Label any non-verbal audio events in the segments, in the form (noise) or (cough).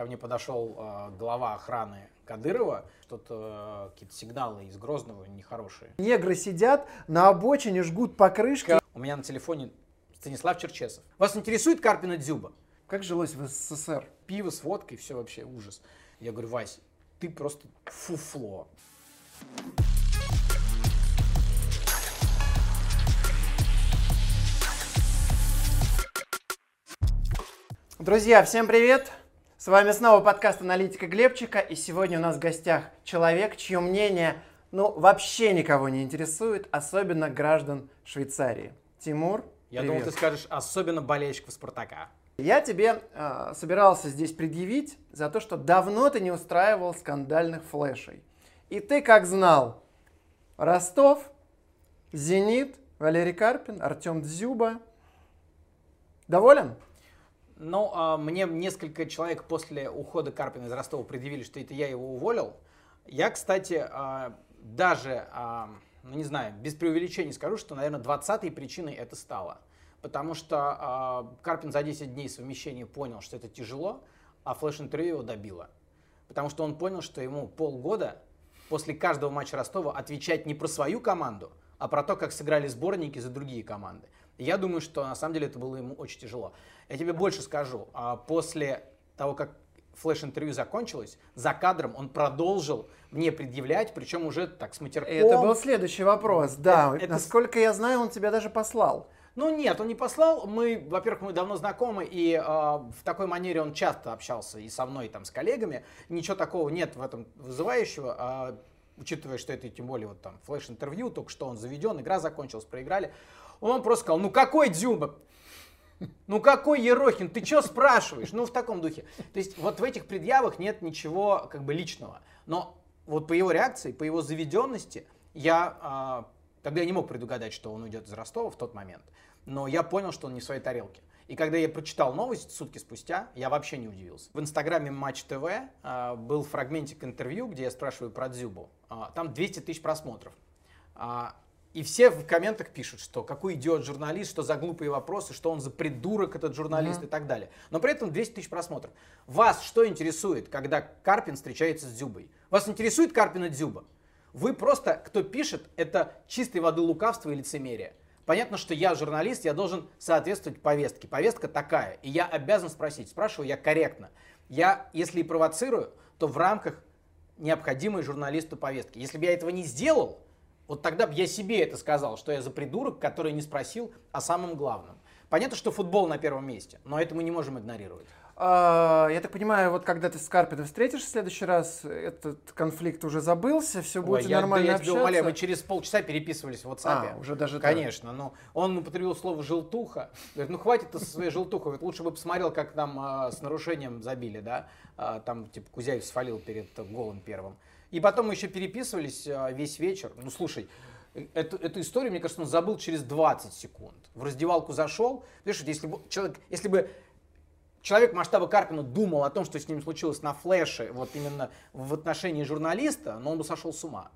ко мне подошел э, глава охраны Кадырова, что-то э, какие-то сигналы из Грозного нехорошие. Негры сидят на обочине, жгут покрышки. У меня на телефоне Станислав Черчесов. Вас интересует Карпина Дзюба? Как жилось в СССР? Пиво с водкой, все вообще ужас. Я говорю, Вась, ты просто фуфло. Друзья, всем привет! С вами снова подкаст «Аналитика Глебчика», и сегодня у нас в гостях человек, чье мнение ну, вообще никого не интересует, особенно граждан Швейцарии. Тимур, Я привет. думал, ты скажешь, особенно болельщиков Спартака. Я тебе э, собирался здесь предъявить за то, что давно ты не устраивал скандальных флешей. И ты как знал, Ростов, Зенит, Валерий Карпин, Артем Дзюба. Доволен? Ну, а, мне несколько человек после ухода Карпина из Ростова предъявили, что это я его уволил. Я, кстати, а, даже, а, ну не знаю, без преувеличения скажу, что, наверное, 20-й причиной это стало. Потому что Карпин за 10 дней совмещения понял, что это тяжело, а флеш-интервью его добило. Потому что он понял, что ему полгода после каждого матча Ростова отвечать не про свою команду, а про то, как сыграли сборники за другие команды. Я думаю, что на самом деле это было ему очень тяжело. Я тебе больше скажу. а, После того, как флеш-интервью закончилось, за кадром он продолжил мне предъявлять, причем уже так с матерком. Это был следующий вопрос. Да, это- насколько я знаю, он тебя даже послал. Ну нет, он не послал. Мы, во-первых, мы давно знакомы, и э, в такой манере он часто общался и со мной, и там, с коллегами. Ничего такого нет в этом вызывающего, а, учитывая, что это тем более вот там флеш-интервью, только что он заведен, игра закончилась, проиграли. Он просто сказал, ну какой Дзюба? Ну какой Ерохин? Ты что спрашиваешь? Ну в таком духе. То есть вот в этих предъявах нет ничего как бы личного. Но вот по его реакции, по его заведенности, я а, тогда я не мог предугадать, что он уйдет из Ростова в тот момент. Но я понял, что он не в своей тарелке. И когда я прочитал новость сутки спустя, я вообще не удивился. В инстаграме Матч ТВ а, был фрагментик интервью, где я спрашиваю про Дзюбу. А, там 200 тысяч просмотров. А, и все в комментах пишут, что какой идиот журналист, что за глупые вопросы, что он за придурок этот журналист и так далее. Но при этом 200 тысяч просмотров. Вас что интересует, когда Карпин встречается с Дзюбой? Вас интересует Карпин и Дзюба? Вы просто, кто пишет, это чистой воды лукавство и лицемерие. Понятно, что я журналист, я должен соответствовать повестке. Повестка такая, и я обязан спросить. Спрашиваю я корректно. Я, если и провоцирую, то в рамках необходимой журналисту повестки. Если бы я этого не сделал, вот тогда бы я себе это сказал, что я за придурок, который не спросил о самом главном. Понятно, что футбол на первом месте, но это мы не можем игнорировать. А, Я так понимаю, вот когда ты с Карпином встретишься в следущий раз, этот конфликт уже забылся, все Ой, будете я, нормально да, я тебя общаться. умоляю, мы через полчаса переписывались в WhatsApp. А, уже даже так. Конечно, но он употребил слово «желтуха». Говорит, ну хватит ты со своей желтухой, лучше бы посмотрел, как там а, с нарушением забили, да. А, там, типа, Кузяев свалил перед голом первым. И потом мы еще переписывались а, весь вечер. Ну, слушай, э, эту, эту историю, мне кажется, он забыл через 20 секунд. В раздевалку зашел. Видишь, если бы человек, если бы человек масштаба Карпина думал о том, что с ним случилось на флеше, вот именно в отношении журналиста, но он бы сошел с ума.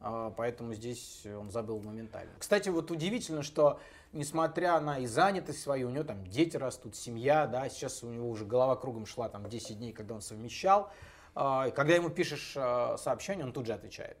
А, Поэтому здесь он забыл моментально. Кстати, вот удивительно, что несмотря на и занятость свою, у него там дети растут, семья, да, сейчас у него уже голова кругом шла там 10 дней, когда он совмещал. А, Когда ему пишешь а, сообщение, он тут же отвечает.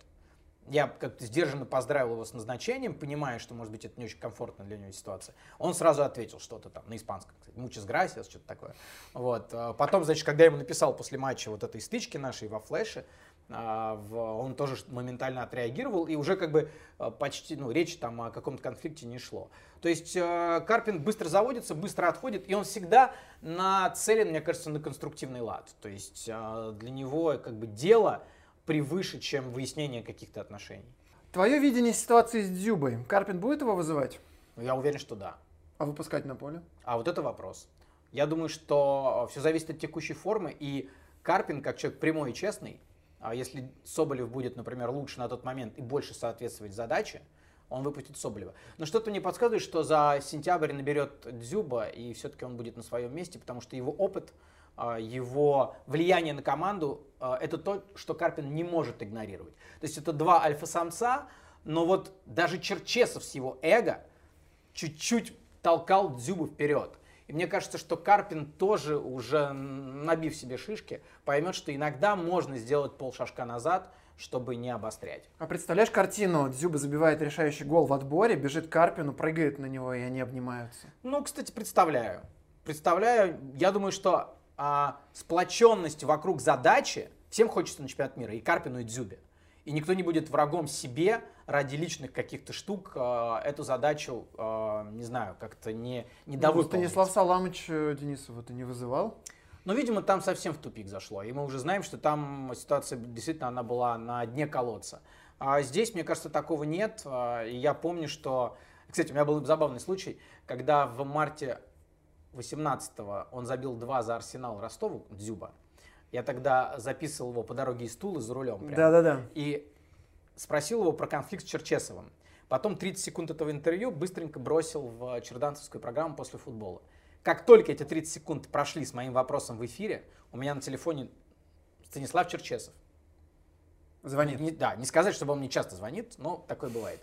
Я как-то сдержанно поздравил его с назначением, понимая, что, может быть, это не очень комфортная для него ситуация. Он сразу ответил что-то там на испанском, кстати, «muchas gracias», что-то такое. Вот. а Потом, значит, когда я ему написал после матча вот этой стычки нашей во флеше, он тоже моментально отреагировал, и уже как бы а, почти, ну, речь там о каком-то конфликте не шло. То есть а, Карпин быстро заводится, быстро отходит, и он всегда нацелен, мне кажется, на конструктивный лад. То есть а, для него как бы дело превыше, чем выяснение каких-то отношений. Твое видение ситуации с Дзюбой. Карпин будет его вызывать? Но Я уверен, что да. А выпускать на поле? А вот это вопрос. Я думаю, что все зависит от текущей формы, и Карпин, как человек прямой и честный, а если Соболев будет, например, лучше на тот момент и больше соответствовать задаче, он выпустит Соболева. Но что-то мне подсказывает, что за сентябрь наберет Дзюба, и все-таки он будет на своем месте, потому что его опыт, а, его влияние на команду, а, это то, что Карпин не может игнорировать. То есть это два альфа-самца, но вот даже Черчесов с его эго чуть-чуть толкал Дзюбу вперед. И мне кажется, что Карпин тоже уже, набив себе шишки, поймет, что иногда можно сделать полшажка назад, чтобы не обострять. А представляешь картину? Дзюба забивает решающий гол в отборе, бежит Карпину, прыгает на него, и они обнимаются. Ну, кстати, представляю. Представляю, я думаю, что а, сплоченность вокруг задачи всем хочется на чемпионат мира, и Карпину, и Дзюбе. И никто не будет врагом себе ради личных каких-то штук э, эту задачу, э, не знаю, как-то не, не Ну, довыполнить. Станислав Саламович э, Денисова ты не вызывал? Но, видимо, там совсем в тупик зашло. И мы уже знаем, что там ситуация действительно она была на дне колодца. А здесь, мне кажется, такого нет. А, И я помню, что... Кстати, у меня был забавный случай, когда в марте 18-го он забил два за Арсенал Ростову, Дзюба. Я тогда записывал его по дороге из Тулы за рулем. прям. Да-да-да. И спросил его про конфликт с Черчесовым. Потом 30 секунд этого интервью быстренько бросил в черданцевскую программу после футбола. Как только эти 30 секунд прошли с моим вопросом в эфире, у меня на телефоне Станислав Черчесов. Звонит. Не- да, не сказать, чтобы он мне часто звонит, но такое бывает.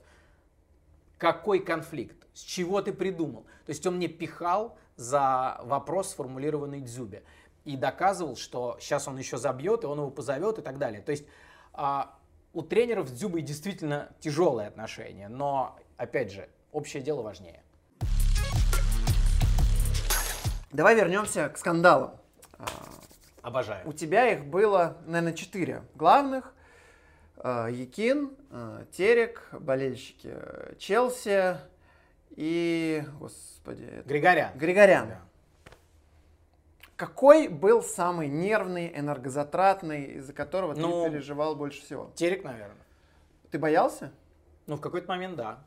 Какой конфликт? С чего ты придумал? То есть он мне пихал за вопрос, сформулированный Дзюбе. И доказывал, что сейчас он еще забьет, и он его позовет и так далее. То есть а, у тренеров с Дзюбой действительно тяжелые отношения. Но, опять же, общее дело важнее. Давай вернемся к скандалам. А, Обожаю. У тебя их было, наверное, четыре главных. А, Якин, Терек, болельщики э, Челси и, господи, это- Григорян. Григорян. Да. Какой был самый нервный, энергозатратный, из-за которого Ну, ты переживал больше всего? Терек, наверное. Ты боялся? Ну, в какой-то момент да.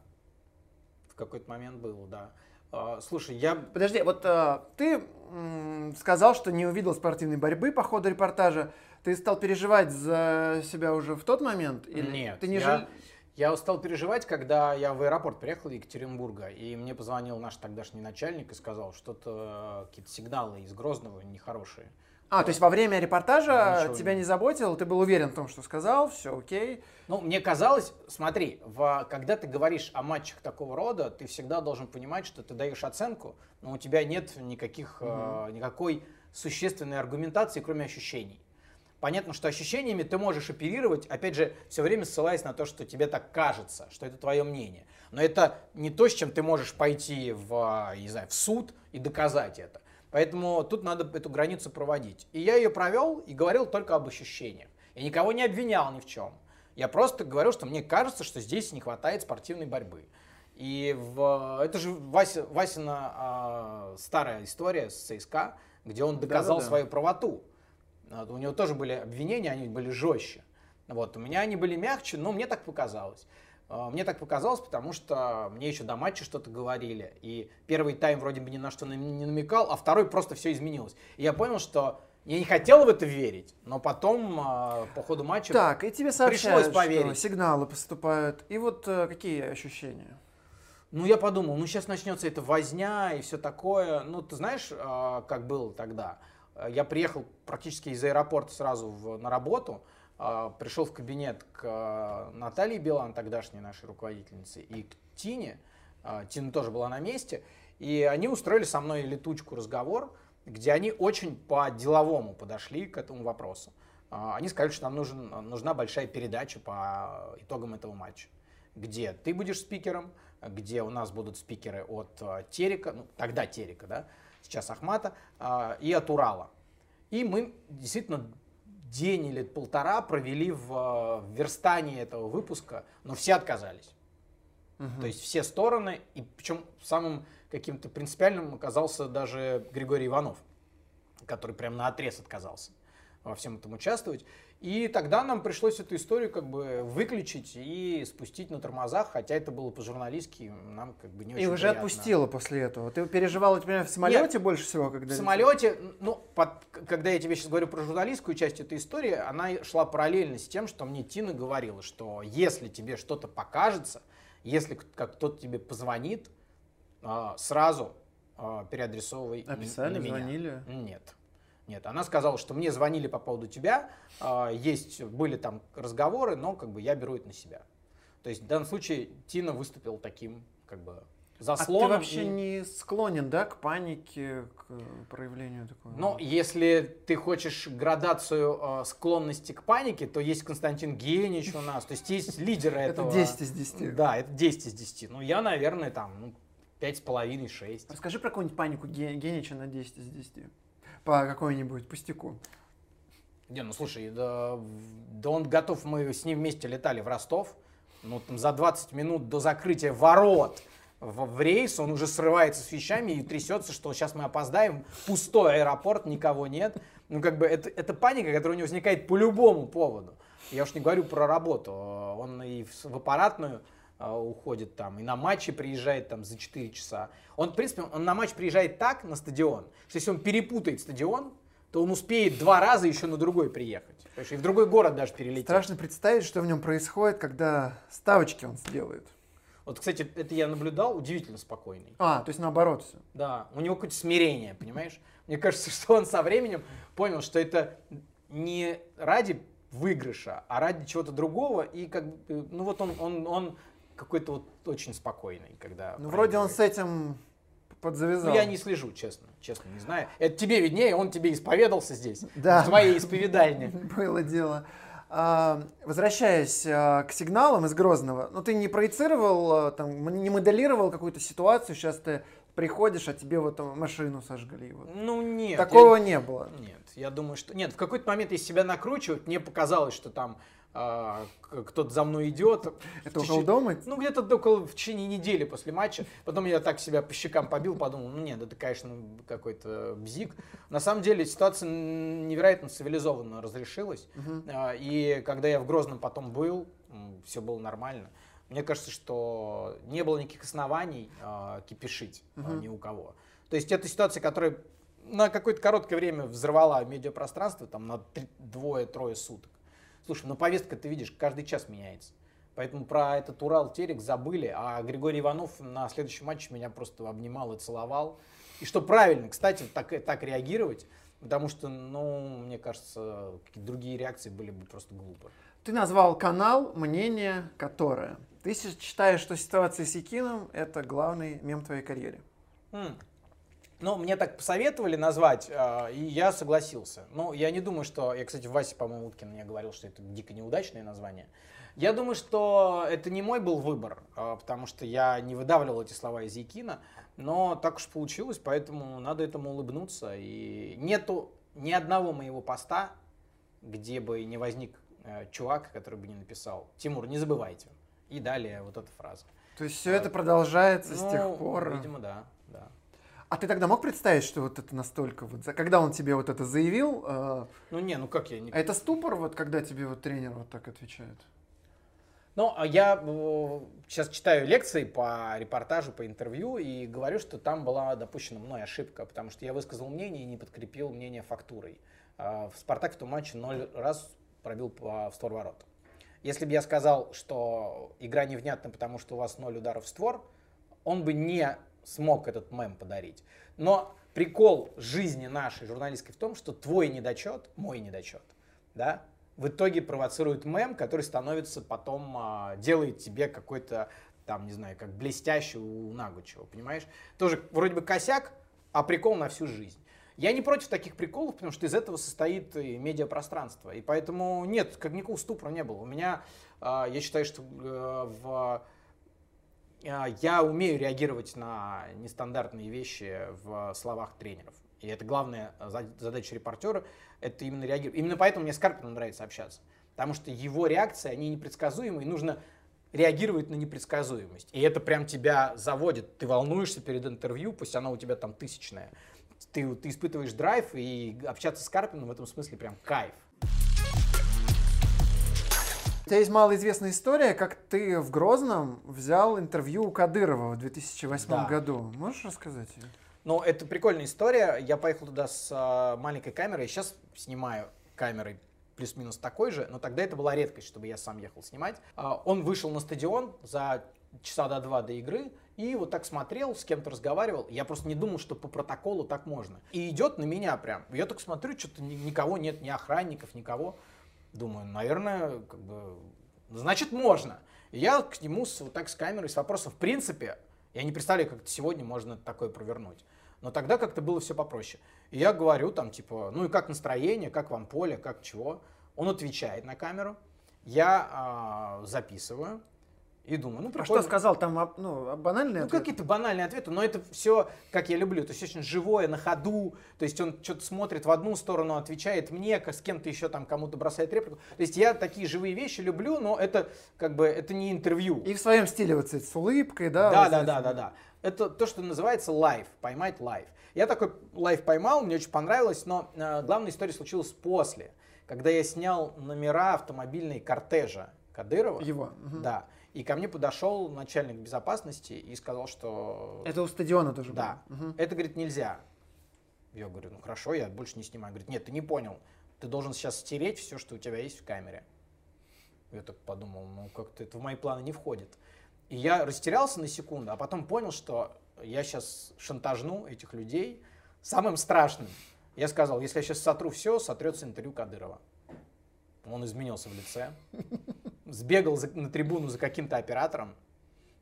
В какой-то момент было, да. А, слушай, я Подожди, вот э, ты м, сказал, что не увидел спортивной борьбы по ходу репортажа. Ты стал переживать за себя уже в тот момент? Или Нет, Ты не я, жаль- я устал переживать, когда я в аэропорт приехал из Екатеринбурга, и мне позвонил наш тогдашний начальник и сказал, что-то э, какие-то сигналы из Грозного нехорошие. А, то есть во время репортажа Ничего тебя не- заботил, ты был уверен в том, что сказал, все окей. Ну, мне казалось, смотри, в, когда ты говоришь о матчах такого рода, ты всегда должен понимать, что ты даешь оценку, но у тебя нет никаких, э, никакой существенной аргументации, кроме ощущений. Понятно, что ощущениями ты можешь оперировать, опять же, все время ссылаясь на то, что тебе так кажется, что это твое мнение. Но это не то, с чем ты можешь пойти в, не знаю, в суд и доказать это. Поэтому тут надо эту границу проводить. И я ее провел и говорил только об ощущениях. Я никого не обвинял ни в чем. Я просто говорил, что мне кажется, что здесь не хватает спортивной борьбы. И в, это же Вася, Васина а, старая история с ЦСКА, где он доказал Да-да-да. свою правоту. Вот, У него тоже были обвинения, они были жестче. Вот, у меня они были мягче, но мне так показалось. А, Мне так показалось, потому что мне еще до матча что-то говорили. И первый тайм вроде бы ни на что не намекал, а второй просто все изменилось. И я понял, что я не хотел в это верить, но потом а, по ходу матча Так, и тебе Пришлось что поверить. сигналы поступают. И вот э, какие ощущения? Ну, я подумал, ну, сейчас начнется эта возня и все такое. Ну, ты знаешь, а, как было тогда? А, Я приехал практически из аэропорта сразу в- на работу, а, пришел в кабинет к а, Наталье Билан, тогдашней нашей руководительнице, и к Тине. А, Тина тоже была на месте. И они устроили со мной летучку разговор, где они очень по-деловому подошли к этому вопросу. А, Они сказали, что нам нужен, нужна большая передача по итогам этого матча где ты будешь спикером, где у нас будут спикеры от э, Терека, ну тогда Терека, да, сейчас Ахмата, а, и от Урала. И мы действительно день или полтора провели в, в верстании этого выпуска, но все отказались. То есть все стороны, и причем самым каким-то принципиальным оказался даже Григорий Иванов, который прям на отрез отказался во всем этом участвовать. И тогда нам пришлось эту историю как бы выключить и спустить на тормозах, хотя это было по-журналистски, нам как бы не очень И уже приятно. отпустила после этого. Ты переживал, например, в самолете больше всего, когда... В самолете, ну, под- когда я тебе сейчас говорю про журналистскую часть этой истории, она шла параллельно с тем, что мне Тина говорила, что если тебе что-то покажется, если как кто-то тебе позвонит, а, сразу а, переадресовывай Написали, на меня. звонили? Нет. Нет, она сказала, что мне звонили по поводу тебя, а, есть, были там разговоры, но как бы я беру это на себя. То есть в данном случае Тина выступила таким как бы заслоном. А ты вообще и- не склонен, да, к панике, к э, проявлению такого? Но если ты хочешь градацию э, склонности к панике, то есть Константин Генич у нас, то есть есть (laughs) лидеры это этого. 10 из 10. Да, это 10 из 10. Ну, я, наверное, там, ну, пять с половиной, шесть. Расскажи про какую-нибудь панику Ге- Генича на 10 из 10. По какой-нибудь пустяку. Не, ну слушай, да, да он готов, мы с ним вместе летали в Ростов, ну там за 20 минут до закрытия ворот в, в рейс он уже срывается с вещами и трясется, что сейчас мы опоздаем, пустой аэропорт, никого нет. Ну как бы это, это паника, которая у него возникает по любому поводу. Я уж не говорю про работу, он и в, аппаратную уходит там, и на матчи приезжает там за 4 часа. Он, в принципе, он на матч приезжает так на стадион, что если он перепутает стадион, то он успеет два раза еще на другой приехать. Понимаешь, И в другой город даже перелететь. Страшно представить, что в нем происходит, когда ставочки он сделает. Вот, кстати, это я наблюдал, удивительно спокойный. А, то есть наоборот все. Да, у него какое-то смирение, понимаешь? Мне кажется, (laughs) что он со временем понял, что это не ради выигрыша, а ради чего-то другого. И как бы, ну вот он, он, он какой-то вот очень спокойный, когда Ну, вроде он с этим подзавязал. Ну, я не слежу, честно, честно, не знаю. Это тебе виднее, он тебе исповедался здесь, Да. в твоей исповедальне. (laughs) Было дело. А, возвращаясь а, к сигналам из Грозного, ну ты не проецировал, а, там, не моделировал какую-то ситуацию, сейчас ты приходишь, а тебе вот машину сожгли. Вот. Ну, нет. Такого я- не было. Нет, я думаю, что... Нет, в какой-то момент, если себя накручивать, мне показалось, что там а, кто-то за мной идет. Это около дома? Ну, где-то около в течение недели после матча. Потом я так себя по щекам побил, подумал, ну нет, это, конечно, какой-то бзик. На самом деле ситуация невероятно цивилизованно разрешилась. А, И когда я в Грозном потом был, все было нормально. Мне кажется, что не было никаких оснований а, кипишить а, Мгм. ни у кого. То есть это ситуация, которая на какое-то короткое время взорвала медиапространство, там на двое-трое суток. Слушай, ну повестка, ты видишь, каждый час меняется. Поэтому про этот Урал Терек забыли, а Григорий Иванов на следующем матче меня просто обнимал и целовал. И что правильно, кстати, так, так реагировать, потому что, ну, мне кажется, какие-то другие реакции были бы просто глупо. Ты назвал канал «Мнение которое». Ты считаешь, что ситуация с Якином – это главный мем твоей карьере? М. Ну, мне так посоветовали назвать, а, и я согласился. Ну, я не думаю, что... Я, кстати, Вася, по-моему, Уткин мне говорил, что это дико неудачное название. Я думаю, что это не мой был выбор, а, потому что я не выдавливал эти слова из Якина, но так уж получилось, поэтому надо этому улыбнуться. И нету ни одного моего поста, где бы не возник э, чувак, который бы не написал «Тимур, не забывайте». И далее вот эта фраза. То есть все это продолжается с Ну, тех пор? Видимо, да. А ты тогда мог представить, что вот это настолько вот... Когда он тебе вот это заявил, э, Ну не, ну как я не... а это ступор, вот когда тебе вот тренер вот так отвечает? Ну, а я сейчас читаю лекции по репортажу, по интервью и говорю, что там была допущена мной ошибка, потому что я высказал мнение и не подкрепил мнение фактурой. А, В «Спартак» в том матче ноль раз пробил по- в створ ворот. Если бы я сказал, что игра невнятна, потому что у вас ноль ударов в створ, он бы не смог этот мем подарить. Но прикол жизни нашей журналистской в том, что твой недочет, мой недочет, да, в итоге провоцирует мем, который становится потом, а, делает тебе какой-то, там, не знаю, как блестящий у Нагучева, понимаешь? Тоже вроде бы косяк, а прикол на всю жизнь. Я не против таких приколов, потому что из этого состоит и медиапространство. И поэтому нет, как никакого ступора не было. У меня, а, я считаю, что э, в я умею реагировать на нестандартные вещи в словах тренеров. И это главная за- задача репортера, это именно реагировать. Именно поэтому мне с Карпином нравится общаться. Потому что его реакции, они непредсказуемы, и нужно реагировать на непредсказуемость. И это прям тебя заводит. Ты волнуешься перед интервью, пусть оно у тебя там тысячное. Ты, ты испытываешь драйв, и общаться с Карпином в этом смысле прям кайф. У тебя есть малоизвестная история, как ты в Грозном взял интервью у Кадырова в 2008 Да. году. Можешь рассказать ее? Ну, это прикольная история. Я поехал туда с а, маленькой камерой. Сейчас снимаю камерой плюс-минус такой же, но тогда это была редкость, чтобы я сам ехал снимать. А, он вышел на стадион за часа до два до игры и вот так смотрел, с кем-то разговаривал. Я просто не думал, что по протоколу так можно. И идет на меня прям. Я так смотрю, что-то ни- никого нет, ни охранников, никого. Думаю, наверное, как бы, значит, можно. И я к нему с, вот так с камерой, с вопросом, в принципе, Я не представляю, как сегодня можно такое провернуть. Но тогда как-то было все попроще. И я говорю там, типа, ну и как настроение, как вам поле, как чего. Он отвечает на камеру, я э, записываю и думаю, ну А прикольно. что сказал там, а, ну, банальный Ну, ответ? какие-то банальные ответы, но это все, как я люблю, то есть очень живое, на ходу, то есть он что-то смотрит в одну сторону, отвечает мне, с кем-то еще там кому-то бросает реплику. То есть я такие живые вещи люблю, но это как бы, это не интервью. И в своем стиле вот с улыбкой, да? Да, вот да, да, да, да. Это то, что называется live, поймать live. Я такой live поймал, мне очень понравилось, но э, главная история случилась после, когда я снял номера автомобильной кортежа Кадырова. Его. мгм. Да. И ко мне подошел начальник безопасности и сказал, что Это у стадиона тоже да, было? Мгм. это, говорит, нельзя. Я говорю, ну хорошо, я больше не снимаю. Говорит, нет, ты не понял. Ты должен сейчас стереть все, что у тебя есть в камере. Я так подумал, ну как-то это в мои планы не входит. И я растерялся на секунду, а потом понял, что я сейчас шантажну этих людей самым страшным. Я сказал, если я сейчас сотру все, сотрется интервью Кадырова. Он изменился в лице, сбегал за- на трибуну за каким-то оператором,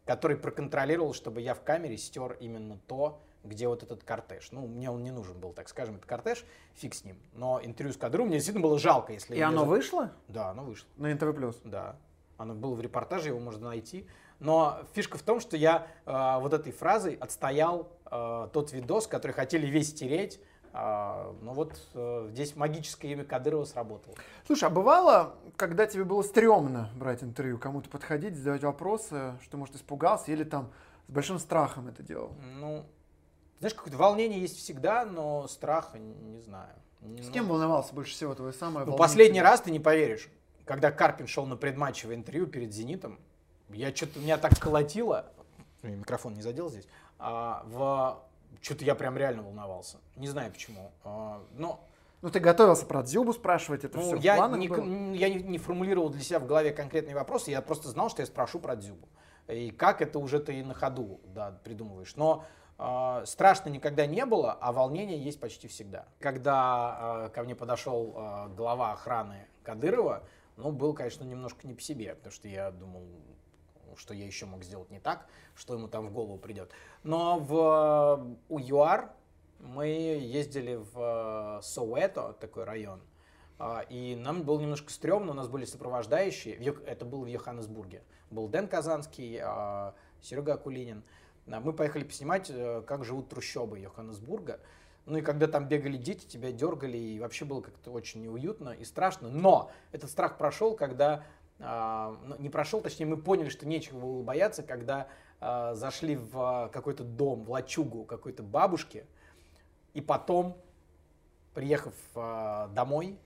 который проконтролировал, чтобы я в камере стер именно то, где вот этот кортеж. Ну, мне он не нужен был, так скажем, этот кортеж, фиг с ним. Но интервью с Кадыром мне действительно было жалко, если... И оно за- вышло Да, оно вышло. на НТВ+. плюс? Да, оно было в репортаже, его можно найти. Но фишка в том, что я э, вот этой фразой отстоял э, тот видос, который хотели весь стереть. А, но вот э, здесь магическое имя Кадырова сработало. Слушай, а бывало, когда тебе было стрёмно брать интервью, кому-то подходить, задавать вопросы, что, может, испугался или там с большим страхом это делал? Ну, знаешь, какое-то волнение есть всегда, но страха не знаю. С Ну, кем волновался больше всего твое самое Ну, последний раз, ты не поверишь, когда Карпин шел на предматчевое интервью перед «Зенитом», я что-то, меня так колотило, Ой, микрофон не задел здесь, а, в... что-то я прям реально волновался. Не знаю почему. А, но Ну, ты готовился про Дзюбу спрашивать, это ну, все в я, планах не, было? я не, не формулировал для себя в голове конкретные вопросы, я просто знал, что я спрошу про Дзюбу. И как это уже ты на ходу да, придумываешь. Но а, страшно никогда не было, а волнение есть почти всегда. Когда а, ко мне подошел а, глава охраны Кадырова, ну, был, конечно, немножко не по себе, потому что я думал, что я еще мог сделать не так, что ему там в голову придет. Но в, у ЮАР мы ездили в э, Соуэто, такой район, а, и нам было немножко стрёмно, у нас были сопровождающие, это было в Йоханнесбурге. Был Дэн Казанский, а, Серега Акулинин. Мы поехали поснимать, э, как живут трущобы Йоханнесбурга. Ну и когда там бегали дети, тебя дергали, и вообще было как-то очень неуютно и страшно. Но этот страх прошел, когда... а, ну, не прошел, точнее, мы поняли, что нечего было бояться, когда а, зашли в а, какой-то дом, в лачугу какой-то бабушки, и потом, приехав домой,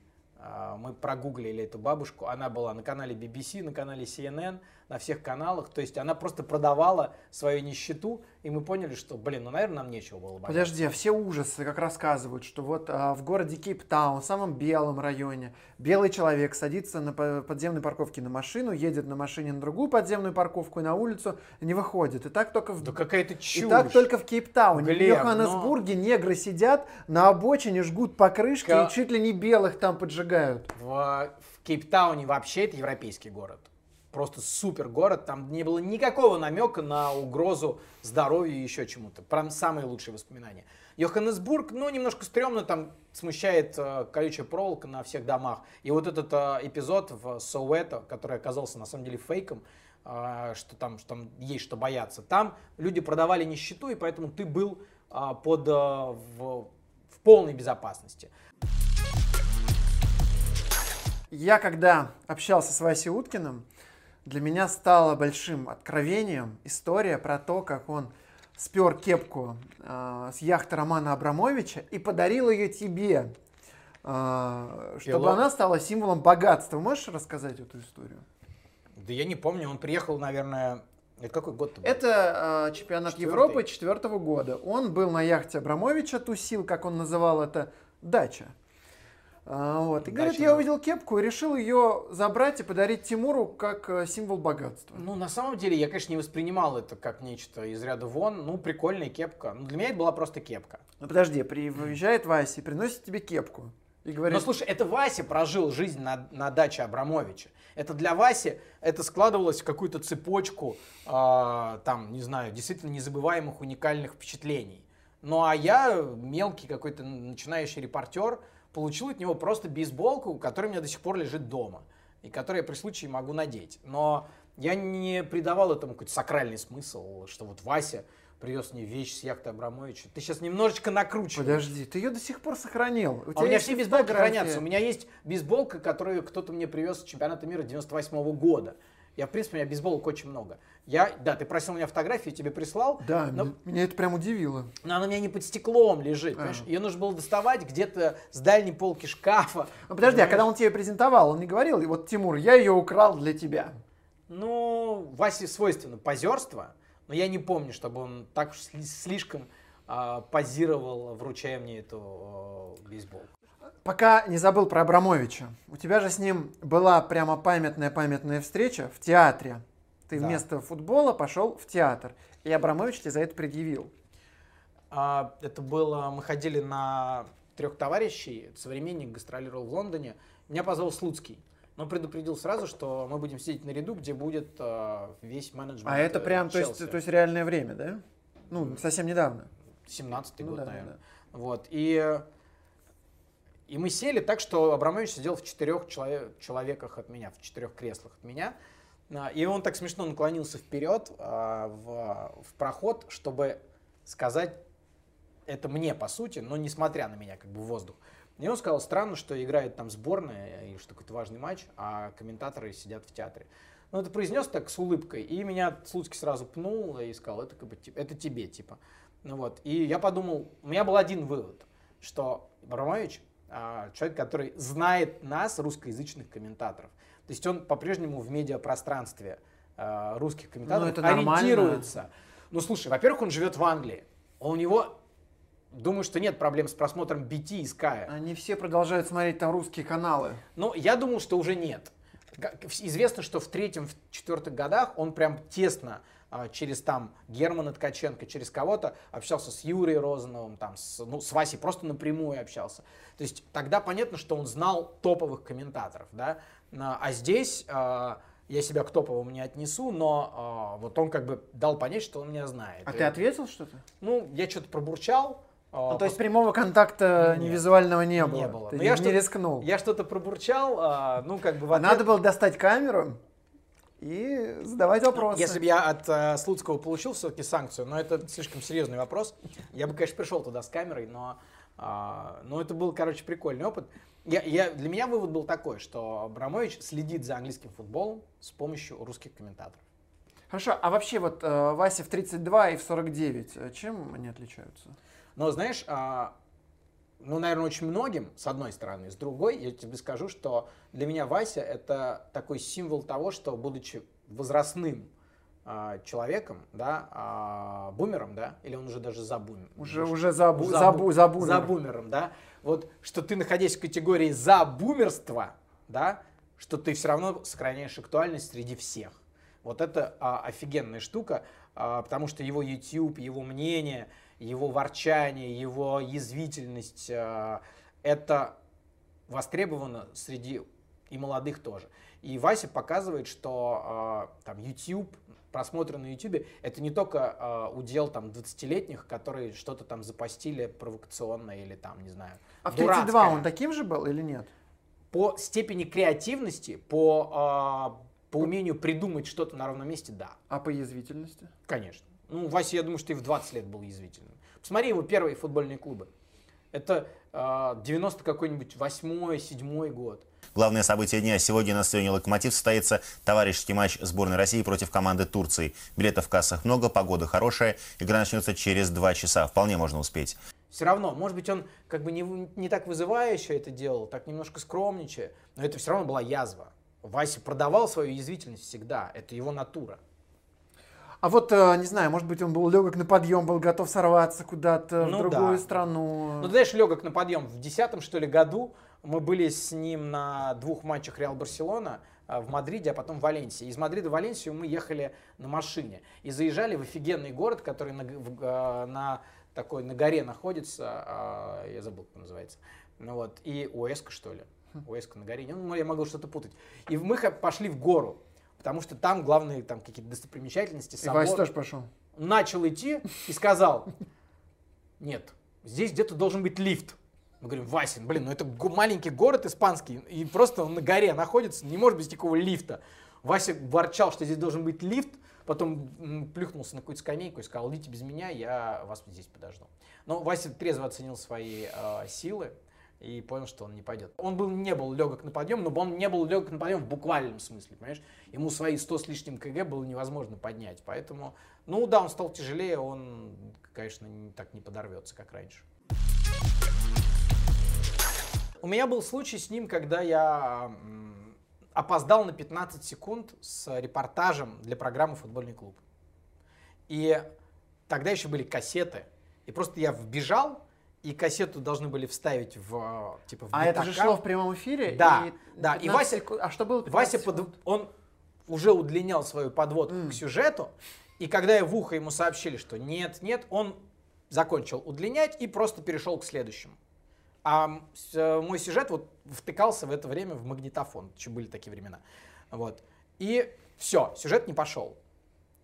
мы прогуглили эту бабушку. Она была на канале BBC, на канале CNN, на всех каналах. То есть она просто продавала свою нищету, и мы поняли, что, блин, ну, наверное, нам нечего было бояться. Подожди, а все ужасы, как рассказывают, что вот а, в городе Кейптаун, в самом белом районе, белый человек садится на по- подземной парковке на машину, едет на машине на другую подземную парковку и на улицу не выходит. И так только в Да какая-то И чушь. так только в Кейптауне. в Глеб, Йоханнесбурге негры сидят на обочине, жгут покрышки Ка- и чуть ли не белых там поджигают. В, в Кейптауне вообще это европейский город. Просто супер город. Там не было никакого намека на угрозу здоровью и еще чему-то. Прям самые лучшие воспоминания. Йоханнесбург, ну, немножко стрёмно, там смущает э, колючая проволока на всех домах. И вот этот э, эпизод в Соуэто, который оказался на самом деле фейком, э, что там, что там есть что бояться. Там люди продавали нищету, и поэтому ты был э, под, э, в, в полной безопасности. Я когда общался с Васей Уткиным, для меня стало большим откровением история про то, как он спер кепку э, с яхты Романа Абрамовича и подарил ее тебе, э, чтобы Пилот. она стала символом богатства. Можешь рассказать эту историю? Да я не помню, он приехал, наверное, это какой год был? Это э, чемпионат Четвертый. Европы четвертого года. Он был на яхте Абрамовича, тусил, как он называл это, дача. А, вот. И говорит, я увидел кепку и решил ее забрать и подарить Тимуру как э, символ богатства. Ну, на самом деле, я, конечно, не воспринимал это как нечто из ряда вон. Ну, прикольная кепка. Ну, для меня это была просто кепка. Ну подожди, приезжает Вася и приносит тебе кепку. И говорит, Но слушай, это Вася прожил жизнь на, на даче Абрамовича. Это для Васи, это складывалось в какую-то цепочку, э, там, не знаю, действительно незабываемых уникальных впечатлений. Ну а я, мелкий какой-то начинающий репортер, получил от него просто бейсболку, которая у меня до сих пор лежит дома, и которую я при случае могу надеть. Но я не придавал этому какой-то сакральный смысл, что вот Вася привез мне вещь с яхты Абрамовича. Ты сейчас немножечко накручиваешь. Подожди, ты ее до сих пор сохранил. У, а у меня все бейсболки хранятся. У меня есть бейсболка, которую кто-то мне привез с чемпионата мира 98 -го года. Я, в принципе, у меня бейсболок очень много. Я, да, ты просил меня фотографии, тебе прислал. Да, но, меня это прям удивило. Но она у меня не под стеклом лежит, а. понимаешь? Ее нужно было доставать где-то с дальней полки шкафа. Ну подожди, понимаешь? а когда он тебе презентовал, он не говорил, вот, Тимур, я ее украл для тебя. Ну, Васе свойственно позерство, но я не помню, чтобы он так уж слишком э, позировал, вручая мне эту э, бейсболку. Пока не забыл про Абрамовича. У тебя же с ним была прямо памятная-памятная встреча в театре. Ты да. вместо футбола пошел в театр. И Абрамович тебе за это предъявил. А, это было, мы ходили на трех товарищей, современник гастролировал в Лондоне. Меня позвал Слуцкий но предупредил сразу, что мы будем сидеть на ряду, где будет э, весь менеджмент. А это прям, то есть, то есть реальное время, да? Ну, совсем недавно. 17-й ну, год, да, наверное. Да. Вот. И, и мы сели так, что Абрамович сидел в четырех человек, человеках от меня, в четырех креслах от меня. А, и он так смешно наклонился вперед а, в, в проход, чтобы сказать это мне, по сути, но несмотря на меня, как бы в воздух. И он сказал, странно, что играет там сборная, и что какой-то важный матч, а комментаторы сидят в театре. Ну, это произнес так с улыбкой, и меня Слуцкий сразу пнул и сказал, это, как бы, это тебе, типа. Ну вот, и я подумал, у меня был один вывод, что Абрамович человек, который знает нас, русскоязычных комментаторов. То есть он по-прежнему в медиапространстве а, русских комментаторов ну, это ориентируется. Нормально. Ну, слушай, во-первых, он живет в Англии. У него Думаю, что нет проблем с просмотром BT и Sky. Они все продолжают смотреть там русские каналы. Ну, я думал, что уже нет. Известно, что в третьем, в четвертых годах он прям тесно а, через там Германа Ткаченко, через кого-то общался с Юрием Розановым, там, с, ну, с Васей просто напрямую общался. То есть тогда понятно, что он знал топовых комментаторов, да. А, а здесь а, я себя к топовому не отнесу, но вот он как бы дал понять, что он меня знает. А И, ты ответил что-то? Ну, я что-то пробурчал, а, ну, то есть прямого контакта Нет, невизуального не было? Не было. Ты Но не, я не рискнул? Я что-то пробурчал, а, ну как бы... А ответ... Надо было достать камеру и задавать вопросы. Если бы я от uh, Слуцкого получил все-таки санкцию, но это слишком серьезный вопрос, я бы, конечно, пришел туда с камерой, но, uh, но это был, короче, прикольный опыт. Я, я, для меня вывод был такой, что Абрамович следит за английским футболом с помощью русских комментаторов. Хорошо, а вообще вот э, Вася в 32 и в 49, э, чем они отличаются? Но знаешь, а, ну, наверное, очень многим, с одной стороны. С другой, я тебе скажу, что для меня Вася это такой символ того, что, будучи возрастным а, человеком, да, а, бумером, да, или он уже даже за бумером? Уже, уже за, бу, за, бу, за, бумер. за бумером, да. Вот, что ты, находясь в категории за бумерство, да, что ты все равно сохраняешь актуальность среди всех. Вот это а, офигенная штука, а, потому что его YouTube, его мнение, его ворчание, его язвительность, э, это востребовано среди и молодых тоже. И Вася показывает, что э, там YouTube, просмотры на YouTube, это не только э, удел там 20-летних, которые что-то там запостили провокационно или там, не знаю, А в 32 он таким же был или нет? По степени креативности, по, по умению придумать что-то на ровном месте, да. А по язвительности? Конечно. Ну, Вася, я думаю, что и в 20 лет был язвительным. Посмотри его первые футбольные клубы. Это э, 90 какой-нибудь 8 седьмой год. Главное событие дня. Сегодня на стадионе «Локомотив» состоится товарищеский матч сборной России против команды Турции. Билетов в кассах много, погода хорошая. Игра начнется через два часа. Вполне можно успеть. Все равно, может быть, он как бы не, не так вызывающе это делал, так немножко скромничая, но это все равно была язва. Вася продавал свою язвительность всегда. Это его натура. А вот, э, не знаю, может быть, он был легок на подъем, был готов сорваться куда-то ну, в другую да. страну. Ну, ты знаешь, легок на подъем. В десятом, что ли, году мы были с ним на двух матчах Реал Барселона э, в Мадриде, а потом в Валенсии. Из Мадрида в Валенсию мы ехали на машине и заезжали в офигенный город, который на, в, э, на такой на горе находится, я забыл, как называется. Ну вот, и Уэска, что ли. Уэска на горе. Ну, я могу что-то путать. И мы пошли в гору, потому что там главные там какие-то достопримечательности. И собор. Вася тоже пошел. Начал идти и сказал, нет, здесь где-то должен быть лифт. Мы говорим, Васин, блин, ну это маленький город испанский, и просто он на горе находится, не может быть никакого лифта. Вася ворчал, что здесь должен быть лифт, потом плюхнулся на какую-то скамейку и сказал, идите без меня, я вас здесь подожду. Но Вася трезво оценил свои э, силы и понял, что он не пойдет. Он был, не был легок на подъем, но он не был легок на подъем в буквальном смысле, понимаешь? Ему свои 100 с лишним кг было невозможно поднять, поэтому, ну да, он стал тяжелее, он, конечно, не- так не подорвется, как раньше. У меня был случай с ним, когда я опоздал на 15 секунд с репортажем для программы «Футбольный клуб». И тогда еще были кассеты. И просто я вбежал, и кассету должны были вставить в, типа, в А это же шло в прямом эфире? Да, и да, и 15 Вася- А что было? 15 Вася, под- он уже удлинял свою подводку к сюжету, и когда я в ухо ему сообщили, что нет, нет, он закончил удлинять и просто перешел к следующему. А э, мой сюжет вот втыкался в это время в магнитофон, еще были такие времена. Вот. И все, сюжет не пошел.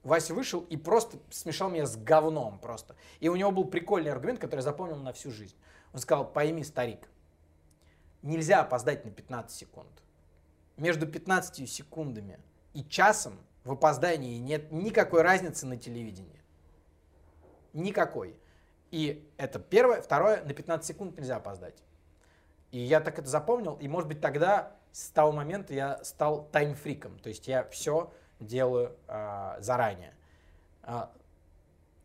Вася вышел и просто смешал меня с говном просто. И у него был прикольный аргумент, который я запомнил на всю жизнь. Он сказал, пойми, старик, нельзя опоздать на 15 секунд. Между 15 секундами и часом в опоздании нет никакой разницы на телевидении. Никакой. И это первое. Второе, на 15 секунд нельзя опоздать. И я так это запомнил. И, может быть, тогда, с того момента, я стал таймфриком. То есть я все делаю а, заранее. А,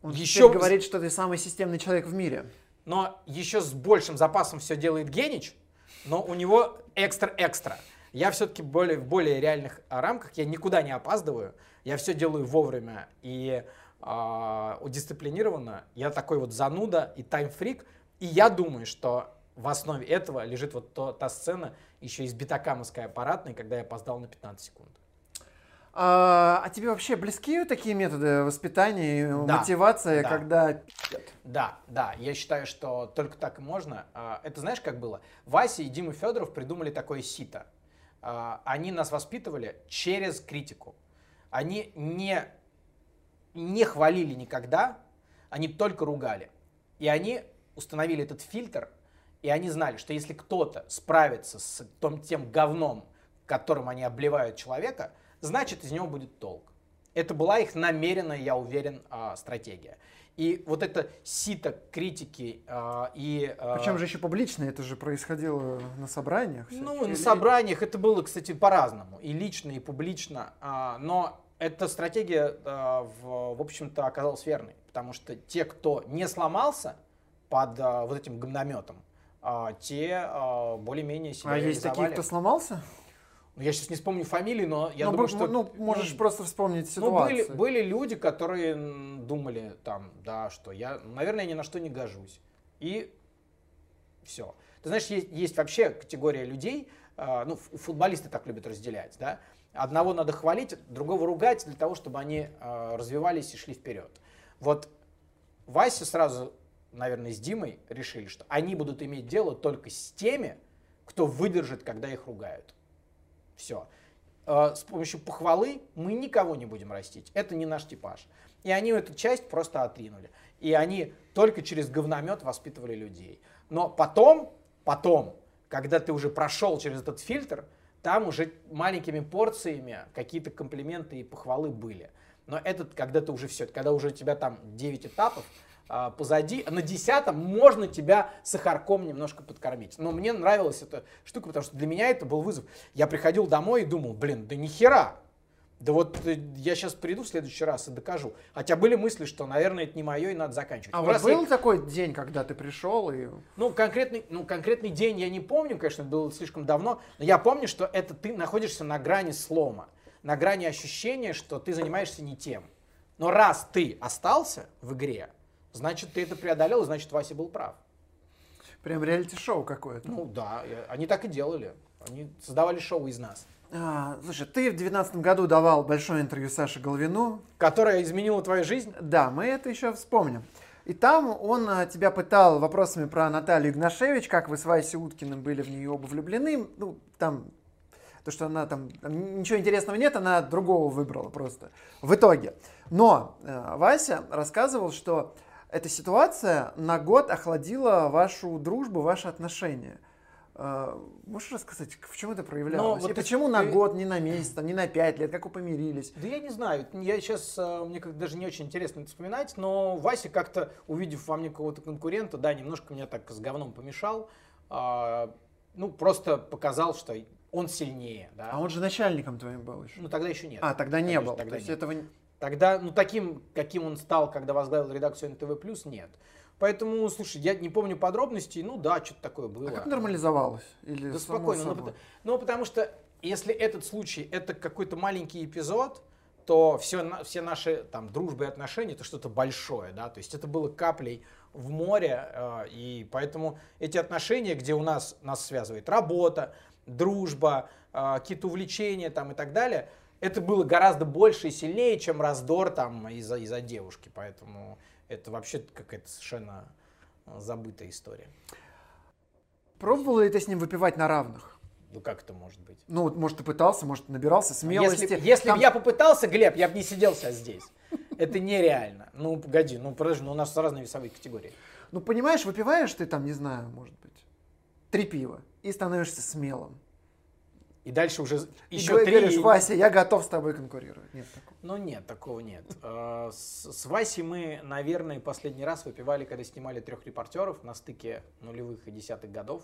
Он еще говорит, что ты самый системный человек в мире. но еще с большим запасом все делает Генич, но у него экстра-экстра. Я все-таки более, в более реальных а, рамках, я никуда не опаздываю, я все делаю вовремя и а, дисциплинированно. Я такой вот зануда и таймфрик, и я думаю, что в основе этого лежит вот то- та сцена еще из битакамовской аппаратной, когда я опоздал на 15 секунд. А, а тебе вообще близки такие методы воспитания, и Да, мотивация, да. когда... Да, да, я считаю, что только так и можно. А, Это знаешь, как было? Вася и Дима Федоров придумали такое сито. А, Они нас воспитывали через критику. Они не, не хвалили никогда, они только ругали. И они установили этот фильтр, и они знали, что если кто-то справится с том, тем говном, которым они обливают человека, значит из него будет толк. Это была их намеренная, я уверен, а, стратегия. И вот это сито критики а, и... а, Причем же еще публично, это же происходило на собраниях. ну, всяких. на Или- собраниях это было, кстати, по-разному. И лично, и публично. А, Но эта стратегия, а, в, в общем-то, оказалась верной. Потому что те, кто не сломался под а, вот этим гомнометом, а, те а, более-менее себя А есть такие, кто сломался? Ну, я сейчас не вспомню фамилии, но я ну, думаю, б- что... ну, можешь ну, просто вспомнить ну, были, ситуацию. были люди, которые думали там, да, что я, наверное, ни на что не гожусь. И все. Ты знаешь, есть, есть вообще категория людей, а, ну, футболисты так любят разделять, да. Одного надо хвалить, другого ругать для того, чтобы они а, развивались и шли вперед. Вот Вася сразу, наверное, с Димой решили, что они будут иметь дело только с теми, кто выдержит, когда их ругают. Все. С помощью похвалы мы никого не будем растить. Это не наш типаж. И они эту часть просто отринули. И они только через говномет воспитывали людей. Но потом, потом, когда ты уже прошел через этот фильтр, там уже маленькими порциями какие-то комплименты и похвалы были. Но этот, когда ты уже все, когда уже у тебя там 9 этапов, а, позади, на десятом можно тебя сахарком немножко подкормить. Но мне нравилась эта штука, потому что для меня это был вызов. Я приходил домой и думал, блин, да нихера. Да вот э, я сейчас приду в следующий раз и докажу. Хотя были мысли, что, наверное, это не мое и надо заканчивать. А Ну, вот раз я- был такой день, когда ты пришел и... ну, конкретный, ну, конкретный день я не помню, конечно, это было слишком давно, но я помню, что это ты находишься на грани слома, на грани ощущения, что ты занимаешься не тем. Но раз ты остался в игре, значит, ты это преодолел, значит, Вася был прав. Прям реалити-шоу какое-то. Ну да, они так и делали. Они создавали шоу из нас, А, слушай, ты в 2012 году давал большое интервью Саше Головину. которое изменило твою жизнь. Да, мы это еще вспомним. И там он а, тебя пытал вопросами про Наталью Игнашевич, как вы с Васей Уткиным были в нее оба влюблены. Ну, там, то, что она там, там ничего интересного нет, она другого выбрала просто. В итоге. Но э, Вася рассказывал, что эта ситуация на год охладила вашу дружбу, ваши отношения. Э, можешь рассказать, в чем это проявлялось? вот И ты- почему на ты- год, не на месяц, там, не на пять лет, как вы помирились? Да я не знаю, я сейчас, э, мне как даже не очень интересно это вспоминать, но Вася как-то, увидев во мне какого-то конкурента, да, немножко меня так с говном помешал, а, ну, просто показал, что он сильнее, да. А он же начальником твоим был еще. Ну, тогда еще нет. А, тогда не Конечно, был. тогда То есть нет. этого... Тогда, ну, таким, каким он стал, когда возглавил редакцию НТВ+, нет. Поэтому, слушай, я не помню подробностей, ну да, что-то такое было. А как нормализовалось? Или Да спокойно. Ну, собой? пот- ну, потому что если этот случай это какой-то маленький эпизод, то все, все наши там дружбы и отношения это что-то большое, да, то есть это было каплей в море, э, и поэтому эти отношения, где у нас нас связывает работа, дружба, э, какие-то увлечения там и так далее, это было гораздо больше и сильнее, чем раздор там из-за из-за девушки, поэтому это вообще какая-то совершенно э, забытая история. Пробовал ли ты с ним выпивать на равных? Ну как это может быть? Ну, вот, может, ты пытался, может, набирался смелости. Если, если Там- бы я попытался, Глеб, я бы не сидел сейчас здесь. Это нереально. Ну, погоди, ну подожди, ну у нас разные весовые категории. Ну, понимаешь, выпиваешь ты там, не знаю, может быть, три пива и становишься смелым. И дальше уже И еще говоришь, три. говоришь, Вася, я готов с тобой конкурировать. Нет такого. Ну нет, такого нет. Э, С, Васей мы, наверное, последний раз выпивали, когда снимали трех репортеров на стыке нулевых и десятых годов.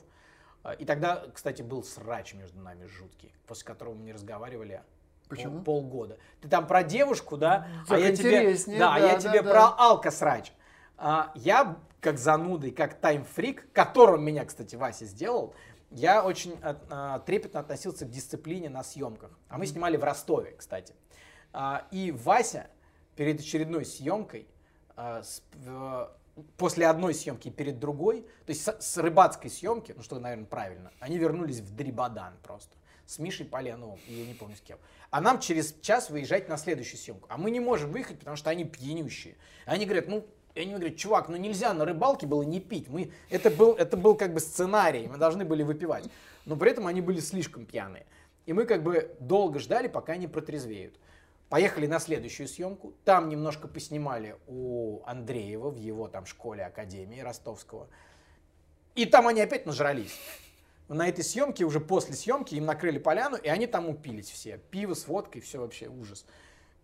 Э, И тогда, кстати, был срач между нами жуткий, после которого мы не разговаривали Почему? пол- полгода. Ты там про девушку, да? Так я тебе, интереснее, да, а да, я да, тебе да. про алкосрач. А, я, как занудый, как таймфрик, которым меня, кстати, Вася сделал, я очень а, трепетно относился к дисциплине на съемках. А мы снимали в Ростове, кстати. А, и Вася перед очередной съемкой, а, после одной съемки и перед другой, то есть с, с рыбацкой съемки, ну что, наверное, правильно, они вернулись в Дрибадан просто. С Мишей Поляновым, и я не помню с кем. А нам через час выезжать на следующую съемку. А мы не можем выехать, потому что они пьянющие. Они говорят, ну, и они говорят, чувак, ну нельзя на рыбалке было не пить. Мы, это, был, это был как бы сценарий, мы должны были выпивать. Но при этом они были слишком пьяные. И мы как бы долго ждали, пока они протрезвеют. Поехали на следующую съемку. Там немножко поснимали у Андреева в его там школе, академии ростовского. И там они опять нажрались. На этой съемке, уже после съемки, им накрыли поляну, и они там упились все. Пиво с водкой, все вообще ужас.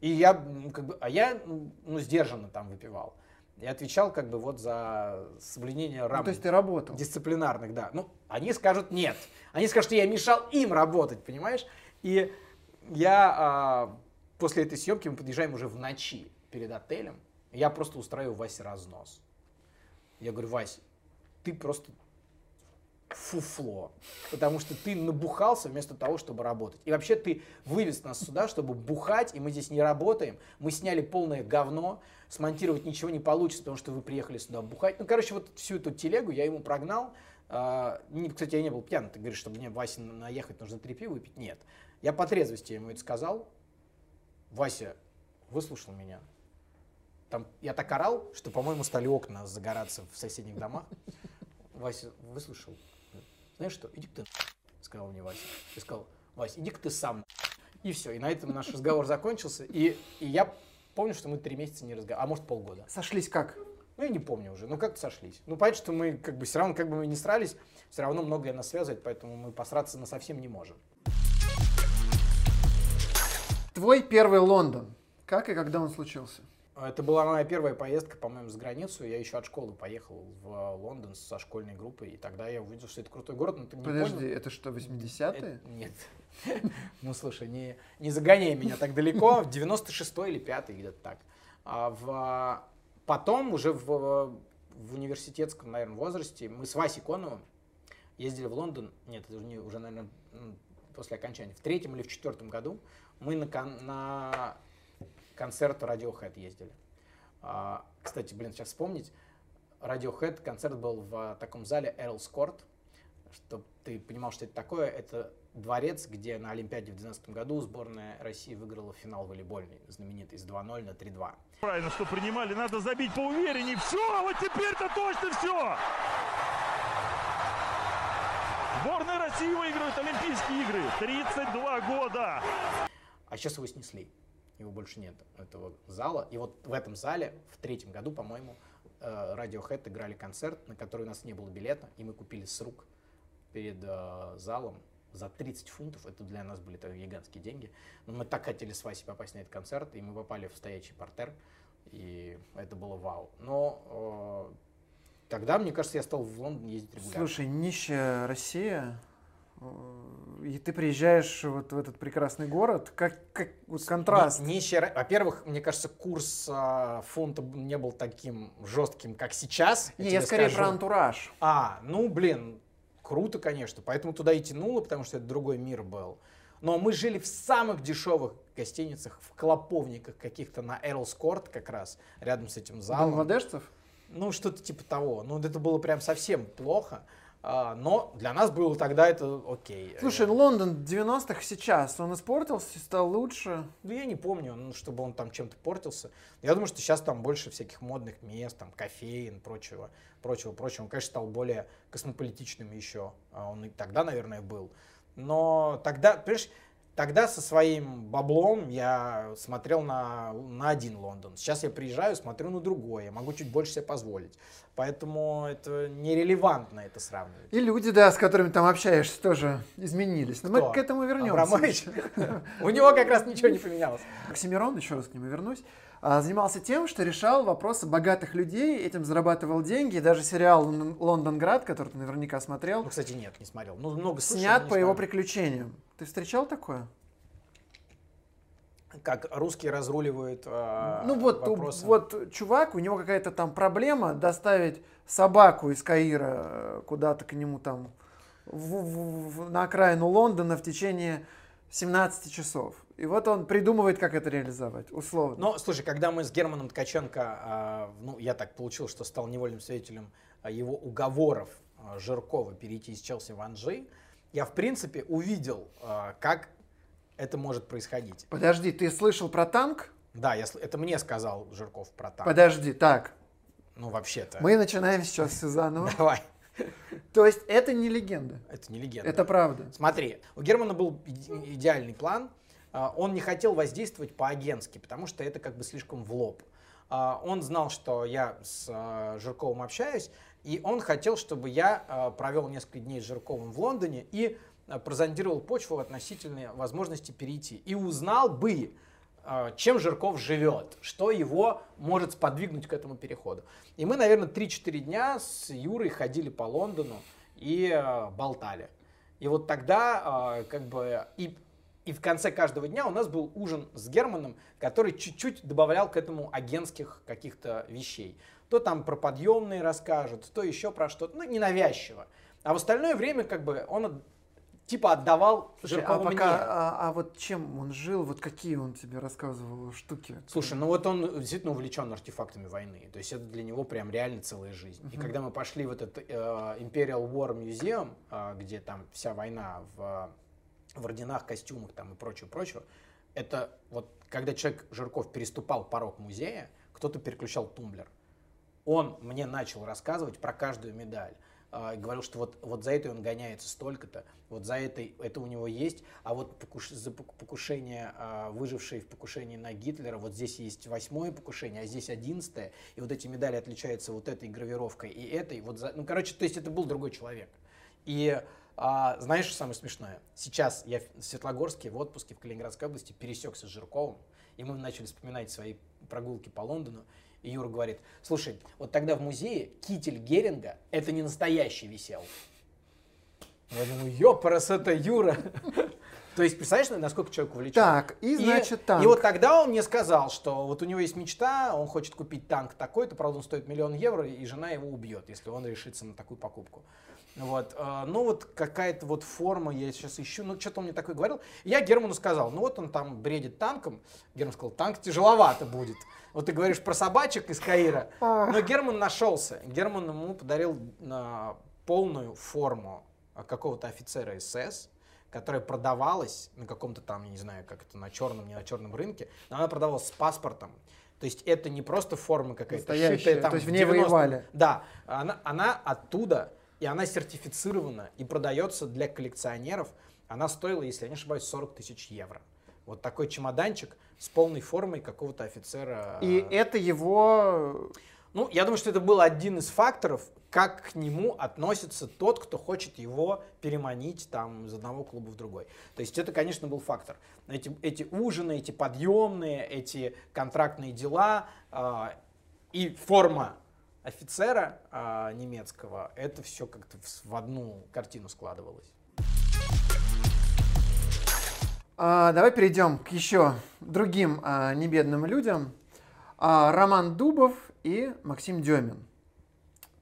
И я, как бы, а я, ну, сдержанно там выпивал. Я отвечал, как бы, вот за соблюдение Ну, рамок то есть ты работал. дисциплинарных, да. Ну, они скажут нет. Они скажут, что я мешал им работать, понимаешь? И я а, после этой съемки мы подъезжаем уже в ночи перед отелем. Я просто устраиваю Васе разнос. Я говорю, Вась, ты просто фуфло, потому что ты набухался вместо того, чтобы работать. И вообще ты вывез нас сюда, чтобы бухать, и мы здесь не работаем. Мы сняли полное говно, смонтировать ничего не получится, потому что вы приехали сюда бухать. Ну, короче, вот всю эту телегу я ему прогнал. А, Кстати, я не был пьян. Ты говоришь, чтобы мне Васе наехать, нужно три пива выпить. Нет. Я по трезвости ему это сказал. Вася выслушал меня. Там я так орал, что, по-моему, стали окна загораться в соседних домах. Вася выслушал. Знаешь что, иди ты, сказал мне Вася. Я сказал, Вася, иди ты сам. И все. И на этом наш разговор закончился. И, и я помню, что мы три месяца не разговаривали, а может полгода. Сошлись как? Ну, я не помню уже. Ну, как-то сошлись. Ну, понятно, что мы как бы все равно, как бы мы не срались, все равно многое нас связывает, поэтому мы посраться на совсем не можем. Твой первый Лондон. Как и когда он случился? Это была моя первая поездка, по-моему, за границу. Я еще от школы поехал в Лондон со школьной группой, и тогда я увидел, что это крутой город, но ты не Подожди, понял. это что, 80-е? Это- Нет. (laughs) Ну, слушай, не, не загоняй меня так далеко. В 96-й или 5 где-то так. А в, потом, уже в, в университетском, наверное, возрасте, мы с Васей Коновым ездили в Лондон. Нет, это уже, уже, наверное, после окончания. В третьем или в четвертом году мы на, кон- на концерт Radiohead ездили. А, кстати, блин, сейчас вспомнить. Radiohead концерт был в таком зале Earl's Court. Чтобы ты понимал, что это такое, это дворец, где на Олимпиаде в 2012 году сборная России выиграла финал волейбольный, знаменитый, с 2-0 на 3-2. Правильно, что принимали, надо забить поувереннее. Все, вот теперь-то точно все. Сборная России выигрывает Олимпийские игры. 32 года. А сейчас его снесли. Его больше нет, этого зала. И вот в этом зале в третьем году, по-моему, э, Radiohead играли концерт, на который у нас не было билета, и мы купили с рук перед э, залом за 30 фунтов. Это для нас были так гигантские деньги. Но мы так хотели с Васей попасть на этот концерт, и мы попали в стоячий портер, и это было вау. Но э, тогда, мне кажется, я стал в Лондон ездить регулярно. Слушай, нищая Россия, э, и ты приезжаешь вот в этот прекрасный город, как, как вот контраст. Ни- нищая Во-первых, мне кажется, курс а, фунта б- не был таким жестким, как сейчас. Не, тебе я скорее скажу. про антураж. А, ну, блин, круто, конечно. Поэтому туда и тянуло, потому что это другой мир был. Но мы жили в самых дешевых гостиницах, в клоповниках каких-то на Эрлс Корт как раз, рядом с этим залом. Бангладешцев? Ну, что-то типа того. Ну, это было прям совсем плохо. А, но для нас было тогда это окей. Слушай, Лондон 90-х сейчас, он испортился, стал лучше. Ну, я не помню, ну, чтобы он там чем-то портился. Я думаю, что сейчас там больше всяких модных мест, там, кофеин, прочего, прочего, прочего. Он, конечно, стал более космополитичным еще. А Он и тогда, наверное, был. Но тогда, понимаешь, тогда со своим баблом я смотрел на, на один Лондон. Сейчас я приезжаю, смотрю на другой. Я могу чуть больше себе позволить. Поэтому это нерелевантно это сравнивать. И люди, да, с которыми там общаешься, тоже изменились. Но Кто? мы к этому вернемся. Абрамович? (laughs) У него как раз ничего не поменялось. Оксимирон, еще раз к нему вернусь, а, занимался тем, что решал вопросы богатых людей, этим зарабатывал деньги. Даже сериал «Лон- «Лондонград», который ты наверняка смотрел, Ну, кстати, нет, не смотрел. Ну, много слышал, снят по его приключениям. Ты встречал такое? Как русские разруливают э, ну вот, у- вопросы. вот чувак, у него какая-то там проблема доставить собаку из Каира э, куда-то к нему там в- в- в- на окраину Лондона в течение 17 часов. И вот он придумывает, как это реализовать, условно. Но, слушай, когда мы с Германом Ткаченко, а, ну, я так получилось, что стал невольным свидетелем а, его уговоров а, Жиркова перейти из Челси в Анжи, я, в принципе, увидел, а, как это может происходить. Подожди, ты слышал про танк? Да, я, это мне сказал Жирков про танк. Подожди, так, Ну, вообще-то. мы начинаем сейчас все заново. (laughs) Давай. То есть это не легенда, Это не легенда. это правда. Смотри, у Германа был иде- идеальный план. А, Он не хотел воздействовать по-агентски, потому что это как бы слишком в лоб. А, Он знал, что я с а, Жирковым общаюсь, и он хотел, чтобы я провел несколько дней с Жирковым в Лондоне и прозондировал почву относительно возможности перейти. И узнал бы, а, чем Жирков живет, что его может сподвигнуть к этому переходу. И мы, наверное, 3-4 дня с Юрой ходили по Лондону и а, болтали. И вот тогда как бы и, и в конце каждого дня у нас был ужин с Германом, который чуть-чуть добавлял к этому агентских каких-то вещей. То там про подъемные расскажет, то еще про что-то, ну, ненавязчиво. А в остальное время как бы он типа отдавал Слушай, а, Жиркову пока, мне. а, а вот чем он жил, вот какие он тебе рассказывал штуки? Слушай, ну вот он действительно увлечен артефактами войны. То есть это для него прям реально целая жизнь. И когда мы пошли в этот э, Imperial War Museum, э, где там вся война в, в орденах, костюмах там и прочее, прочее, это вот когда человек Жирков переступал порог музея, кто-то переключал тумблер. Он мне начал рассказывать про каждую медаль. А, говорил, что вот, вот за этой он гоняется столько-то, вот за этой это у него есть, а вот покуш- за пок- покушение, а, выжившие в покушении на Гитлера, вот здесь есть восьмое покушение, а здесь одиннадцатое, и вот эти медали отличаются вот этой гравировкой и этой. Вот за, ну, короче, то есть это был другой человек. И а, знаешь, что самое смешное? Сейчас я в Светлогорске в отпуске в Калининградской области пересекся с Жирковым, и мы начали вспоминать свои прогулки по Лондону. И Юра говорит, слушай, вот тогда в музее китель Геринга это не настоящий висел. Я думаю, ёпарас, это Юра. (laughs) То есть, представляешь, насколько человек увлечен? Так, и значит танк. И вот тогда он мне сказал, что вот у него есть мечта, он хочет купить танк такой-то, правда, он стоит миллион евро, и жена его убьет, если он решится на такую покупку. Вот, э, ну вот какая-то вот форма, я сейчас ищу, ну что-то он мне такое говорил. Я Герману сказал, ну вот он там бредит танком. Герман сказал, танк тяжеловато будет. Вот ты говоришь про собачек из Каира. (laughs) Но Герман нашелся. Герман ему подарил а, полную форму а, какого-то офицера СС, которая продавалась на каком-то там, я не знаю, как это, на черном, не на черном рынке, но она продавалась с паспортом. То есть это не просто форма какая-то шитая там то есть в ней 90-м. воевали. Да, она, она оттуда, и она сертифицирована, и продается для коллекционеров. Она стоила, если я не ошибаюсь, 40 тысяч евро. Вот такой чемоданчик с полной формой какого-то офицера. И это его... Ну, я думаю, что это был один из факторов, как к нему относится тот, кто хочет его переманить там из одного клуба в другой. То есть это, конечно, был фактор. Эти, эти ужины, эти подъемные, эти контрактные дела а, и форма офицера а, немецкого, это все как-то в, в одну картину складывалось. А, давай перейдем к еще другим а, небедным людям. А, Роман Дубов и Максим Демин.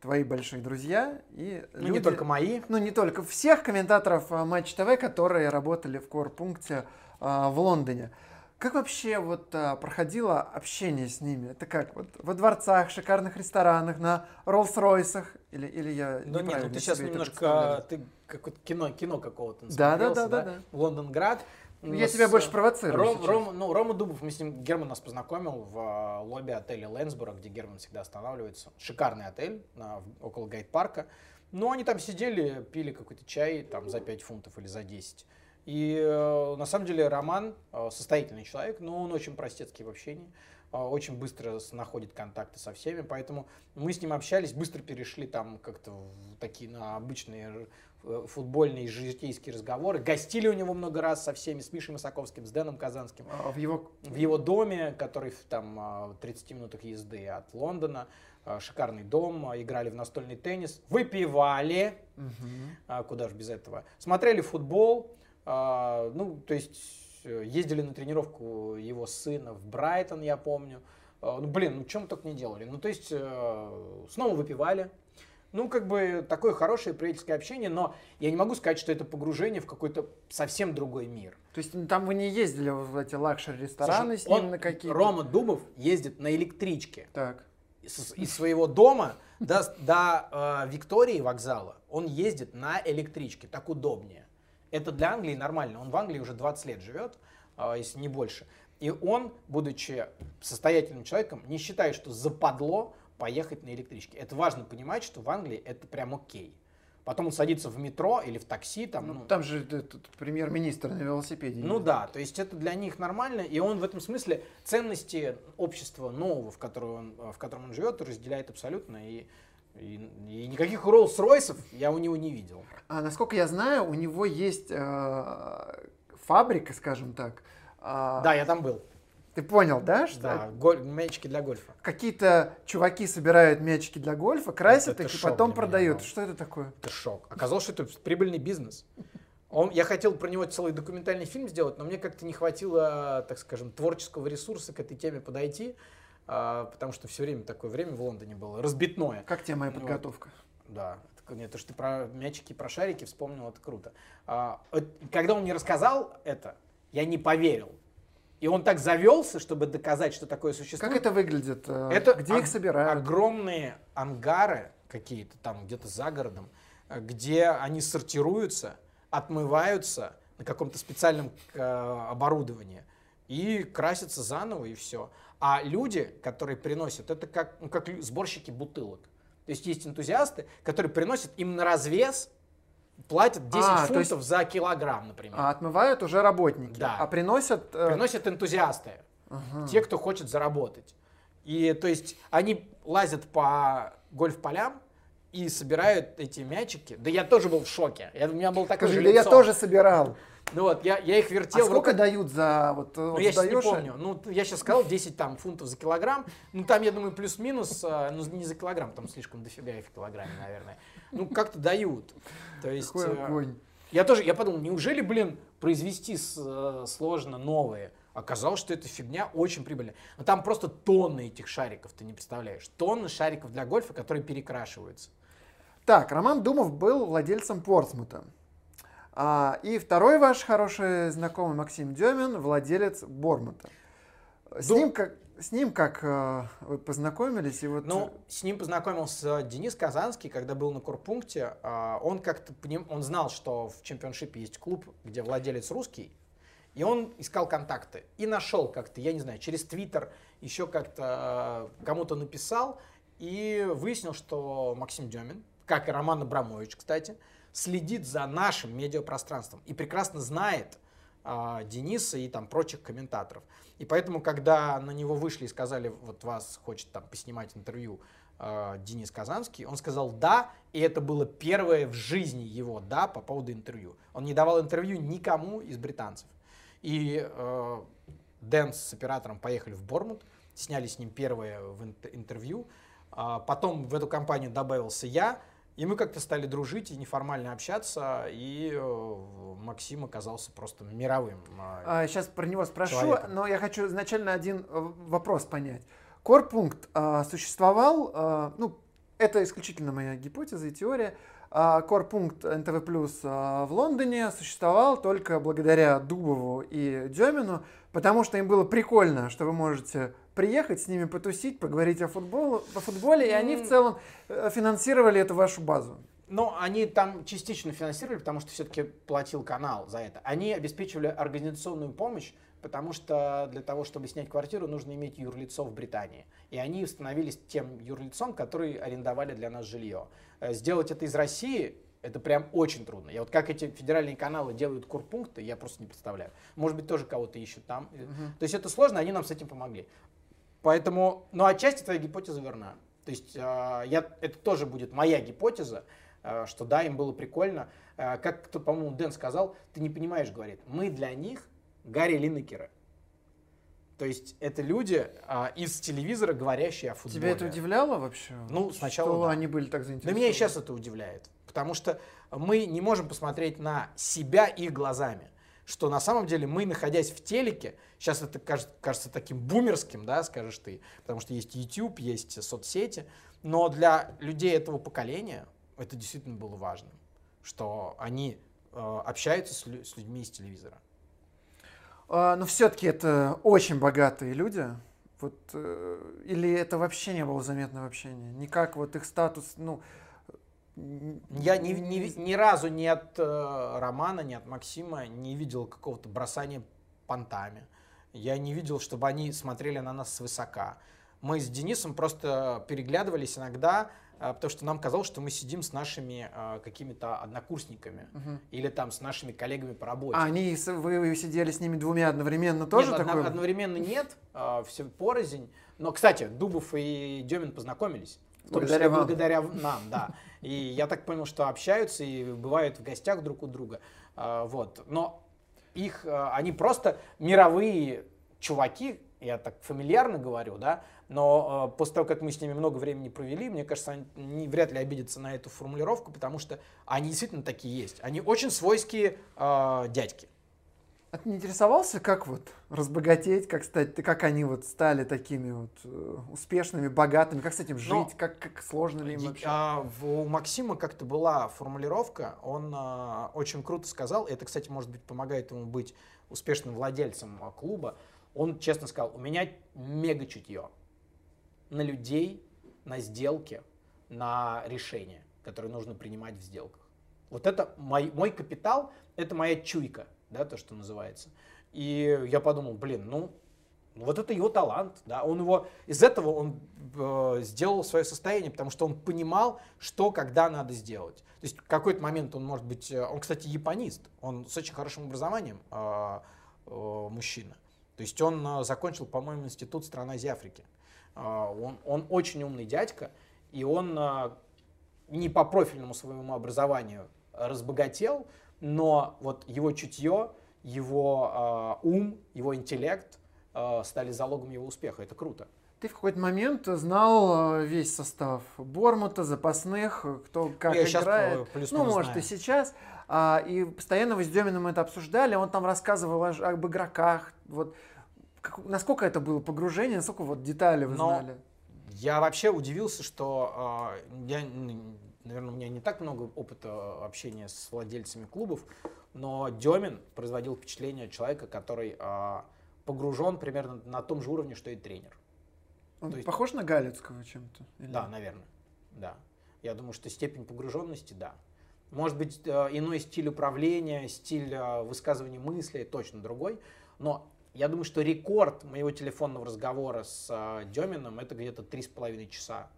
Твои большие друзья и Ну, не люди- только мои. Ну, не только. Всех комментаторов а, Матч ТВ, которые работали в корпункте а, в Лондоне. Как вообще вот а, проходило общение с ними? Это как вот во дворцах, шикарных ресторанах, на Роллс-Ройсах? Или, или я Ну нет, ну ты сейчас немножко, представляю? ты какое-то кино, кино какого-то Да, да, да, да, да. Лондонград. Я С- тебя больше провоцирую Ром-. Ром- ну, Рома Дубов, мы с ним, Герман нас познакомил в э, лобби отеля Лэнсбора, где Герман всегда останавливается. Шикарный отель на- около гайд-парка. Но они там сидели, пили какой-то чай там за 5 фунтов или за 10. И э, на самом деле Роман э, состоятельный человек, но он очень простецкий в общении, э, очень быстро находит контакты со всеми, поэтому мы с ним общались, быстро перешли там как-то в такие на обычные футбольные житейские разговоры. Гостили у него много раз со всеми, с Мишей Масаковским, с Дэном Казанским А, В его в его доме, который в там а, в 30 минутах езды от Лондона. А, Шикарный дом, а, играли в настольный теннис, выпивали, а, куда же без этого. Смотрели футбол, а, ну, то есть э, ездили на тренировку его сына в Брайтон, я помню. А, Ну, блин, ну, чем только не делали. Ну, то есть э, снова выпивали. Ну, как бы такое хорошее приятельское общение, но я не могу сказать, что это погружение в какой-то совсем другой мир. То есть там вы не ездили в эти luxury-рестораны Слушай, с ним он- на какие-то? Рома Дубов ездит на электричке Так. из, из своего дома до, до э, Виктории вокзала. Он ездит на электричке, так удобнее. Это для Англии нормально. Он в Англии уже 20 лет живет, э, если не больше. И он, будучи состоятельным человеком, не считает, что западло поехать на электричке. Это важно понимать, что в Англии это прям окей. Потом он садится в метро или в такси, там, Ну, ну, там же этот премьер-министр на велосипеде. ну да, то есть это для них нормально, и он в этом смысле ценности общества нового, в котором он, в котором он живет, разделяет абсолютно, и, и, и никаких Роллс-Ройсов я у него не видел. А, насколько я знаю, у него есть э, фабрика, скажем так. А, Да, я там был. Ты понял, да? Что Да, голь- мячики для гольфа. какие-то чуваки собирают мячики для гольфа, красят Это их и потом меня продают. был. Что это такое? Это шок. Оказалось, что это прибыльный бизнес. Он, я хотел про него целый документальный фильм сделать, но мне как-то не хватило, так скажем, творческого ресурса к этой теме подойти, а, потому что все время такое время в Лондоне было разбитное. Как тебе моя Вот. подготовка? Да, нет, то, что ты про мячики, про шарики вспомнил, это круто. А, когда он мне рассказал это, я не поверил. И он так завелся, чтобы доказать, что такое существует. Как это выглядит? э, Это Где их собирают? Огромные ангары какие-то там где-то за городом, э, где они сортируются, отмываются на каком-то специальном э, оборудовании и красятся заново и все. А люди, которые приносят, это как, ну, как сборщики бутылок. То есть есть энтузиасты, которые приносят им на развес, платят 10 А, то есть- фунтов за килограмм, например. А отмывают уже работники. Да. А приносят... э, Приносят энтузиасты, те, кто хочет заработать. И то есть они лазят по гольф-полям и собирают эти мячики. Да я тоже был в шоке. Я, у меня был такой Скажи, же да я тоже собирал. Ну вот, я, я их А вертел. в сколько дают за... Вот, Ну, вот я сейчас не помню. Ну, я сейчас сказал 10 там, фунтов за килограмм. Ну, там, я думаю, плюс-минус, а, ну, не за килограмм, там слишком дофига их в килограмме, наверное. Ну, как-то дают. То есть, Какой э, огонь. я тоже, я подумал, неужели, блин, произвести э, сложно новые? Оказалось, что эта фигня очень прибыльная. Но там просто тонны этих шариков, ты не представляешь. Тонны шариков для гольфа, которые перекрашиваются. Так, Роман Думов был владельцем Портсмута. А, и второй ваш хороший знакомый Максим Демин, владелец Бормута. С Дум- ним как... с ним как э, вы познакомились? И вот... Ну, с ним познакомился Денис Казанский, когда был на Курпункте. А, Он как-то он знал, что в чемпионшипе есть клуб, где владелец русский, и он искал контакты. И нашел как-то, я не знаю, через Твиттер еще как-то э, кому-то написал и выяснил, что Максим Демин, как и Роман Абрамович, кстати, следит за нашим медиапространством и прекрасно знает а, Дениса и там прочих комментаторов. И поэтому, когда на него вышли и сказали, вот вас хочет там поснимать интервью а, Денис Казанский, он сказал да, и это было первое в жизни его да по поводу интервью. Он не давал интервью никому из британцев. И э, Дэн с оператором поехали в Бормут, сняли с ним первое в инт- интервью. А потом в эту компанию добавился я, и мы как-то стали дружить и неформально общаться, и э, Максим оказался просто мировым. а, сейчас про него спрошу, человеком. но я хочу изначально один э, вопрос понять. Корпункт а, существовал, а, ну, это исключительно моя гипотеза и теория. а, Корпункт НТВ Плюс а, в Лондоне существовал только благодаря Дубову и Демину, потому что им было прикольно, что вы можете приехать с ними потусить, поговорить о, футболу, о футболе, и они в целом э, финансировали эту вашу базу. Но они там частично финансировали, потому что все-таки платил канал за это. Они обеспечивали организационную помощь, потому что для того, чтобы снять квартиру, нужно иметь юрлицо в Британии. И они становились тем юрлицом, который арендовали для нас жилье. Э, Сделать это из России это прям очень трудно. Я вот как эти федеральные каналы делают курпункты, я просто не представляю. Может быть, тоже кого-то ищут там. То есть это сложно, они нам с этим помогли. Поэтому, ну, отчасти твоя гипотеза верна. То есть э, я, это тоже будет моя гипотеза, э, что да, им было прикольно. Э, как кто, по-моему, Дэн сказал, ты не понимаешь, говорит, мы для них Гарри Линнекера. То есть это люди а, из телевизора, говорящие о футболе. Тебя это удивляло вообще? Ну, сначала Что да. они были так Да заинтересованы? меня и сейчас это удивляет. Потому что мы не можем посмотреть на себя их глазами. Что на самом деле мы, находясь в телеке, сейчас это кажется, кажется таким бумерским, да, скажешь ты, потому что есть YouTube, есть соцсети, но для людей этого поколения это действительно было важным, что они э, общаются с, лю- с людьми из телевизора. А, но все-таки это очень богатые люди. Вот, э, или это вообще не было заметно в общении? Никак вот их статус, ну... Я ни, ни- ни разу ни от э, Романа, ни от Максима не видел какого-то бросания понтами. Я не видел, чтобы они смотрели на нас свысока. Мы с Денисом просто переглядывались иногда, э, потому что нам казалось, что мы сидим с нашими э, какими-то однокурсниками Мгм. или там с нашими коллегами по работе. А они, вы, вы сидели с ними двумя одновременно тоже Нет, одно- такое? одновременно нет, все порознь. Но, кстати, Дубов и Демин познакомились. Благодаря числе вам. благодаря нам, да. И я так понял, что общаются и бывают в гостях друг у друга. А, Вот. Но их, а, они просто мировые чуваки, я так фамильярно говорю, да, но а, после того, как мы с ними много времени провели, мне кажется, они не, вряд ли обидятся на эту формулировку, потому что они действительно такие есть. Они очень свойские а, дядьки. А ты не интересовался, как вот разбогатеть, как стать, как они вот стали такими вот э, успешными, богатыми, как с этим жить, Но- как, как сложно ли им вообще? а, в- у Максима как-то была формулировка, он а, очень круто сказал, это, кстати, может быть, помогает ему быть успешным владельцем а, клуба, он честно сказал, у меня мега чутье на людей, на сделки, на решения, которые нужно принимать в сделках. Вот это мой, мой капитал, это моя чуйка, да, то, что называется. И я подумал, блин, ну, вот это его талант, да, он его, из этого он э, сделал свое состояние, потому что он понимал, что, когда надо сделать. То есть в какой-то момент он может быть, э, он, кстати, японист, он с очень хорошим образованием э, э, мужчина. То есть он э, закончил, по-моему, институт стран Азии Африки. Э, он, он очень умный дядька, и он э, не по профильному своему образованию разбогател, но вот его чутье, его э, ум, его интеллект э, стали залогом его успеха. Это круто. Ты в какой-то момент знал э, весь состав Бормута, запасных, кто как Я играет. плюс-минус ну, может, знаю. и сейчас. А, и постоянно вы с Деминым это обсуждали, он там рассказывал о об игроках. Вот, как- насколько это было погружение, насколько вот детали вы Но знали? Я вообще удивился, что э, я, наверное, у меня не так много опыта общения с владельцами клубов, но Демин производил впечатление человека, который э, погружен примерно на том же уровне, что и тренер. Он То есть- похож на Галицкого чем-то? или- Да, наверное. Да. Я думаю, что степень погруженности, да. Может быть, э, иной стиль управления, стиль э, высказывания мыслей точно другой. Но я думаю, что рекорд моего телефонного разговора с э, Деминым это где-то три с половиной часа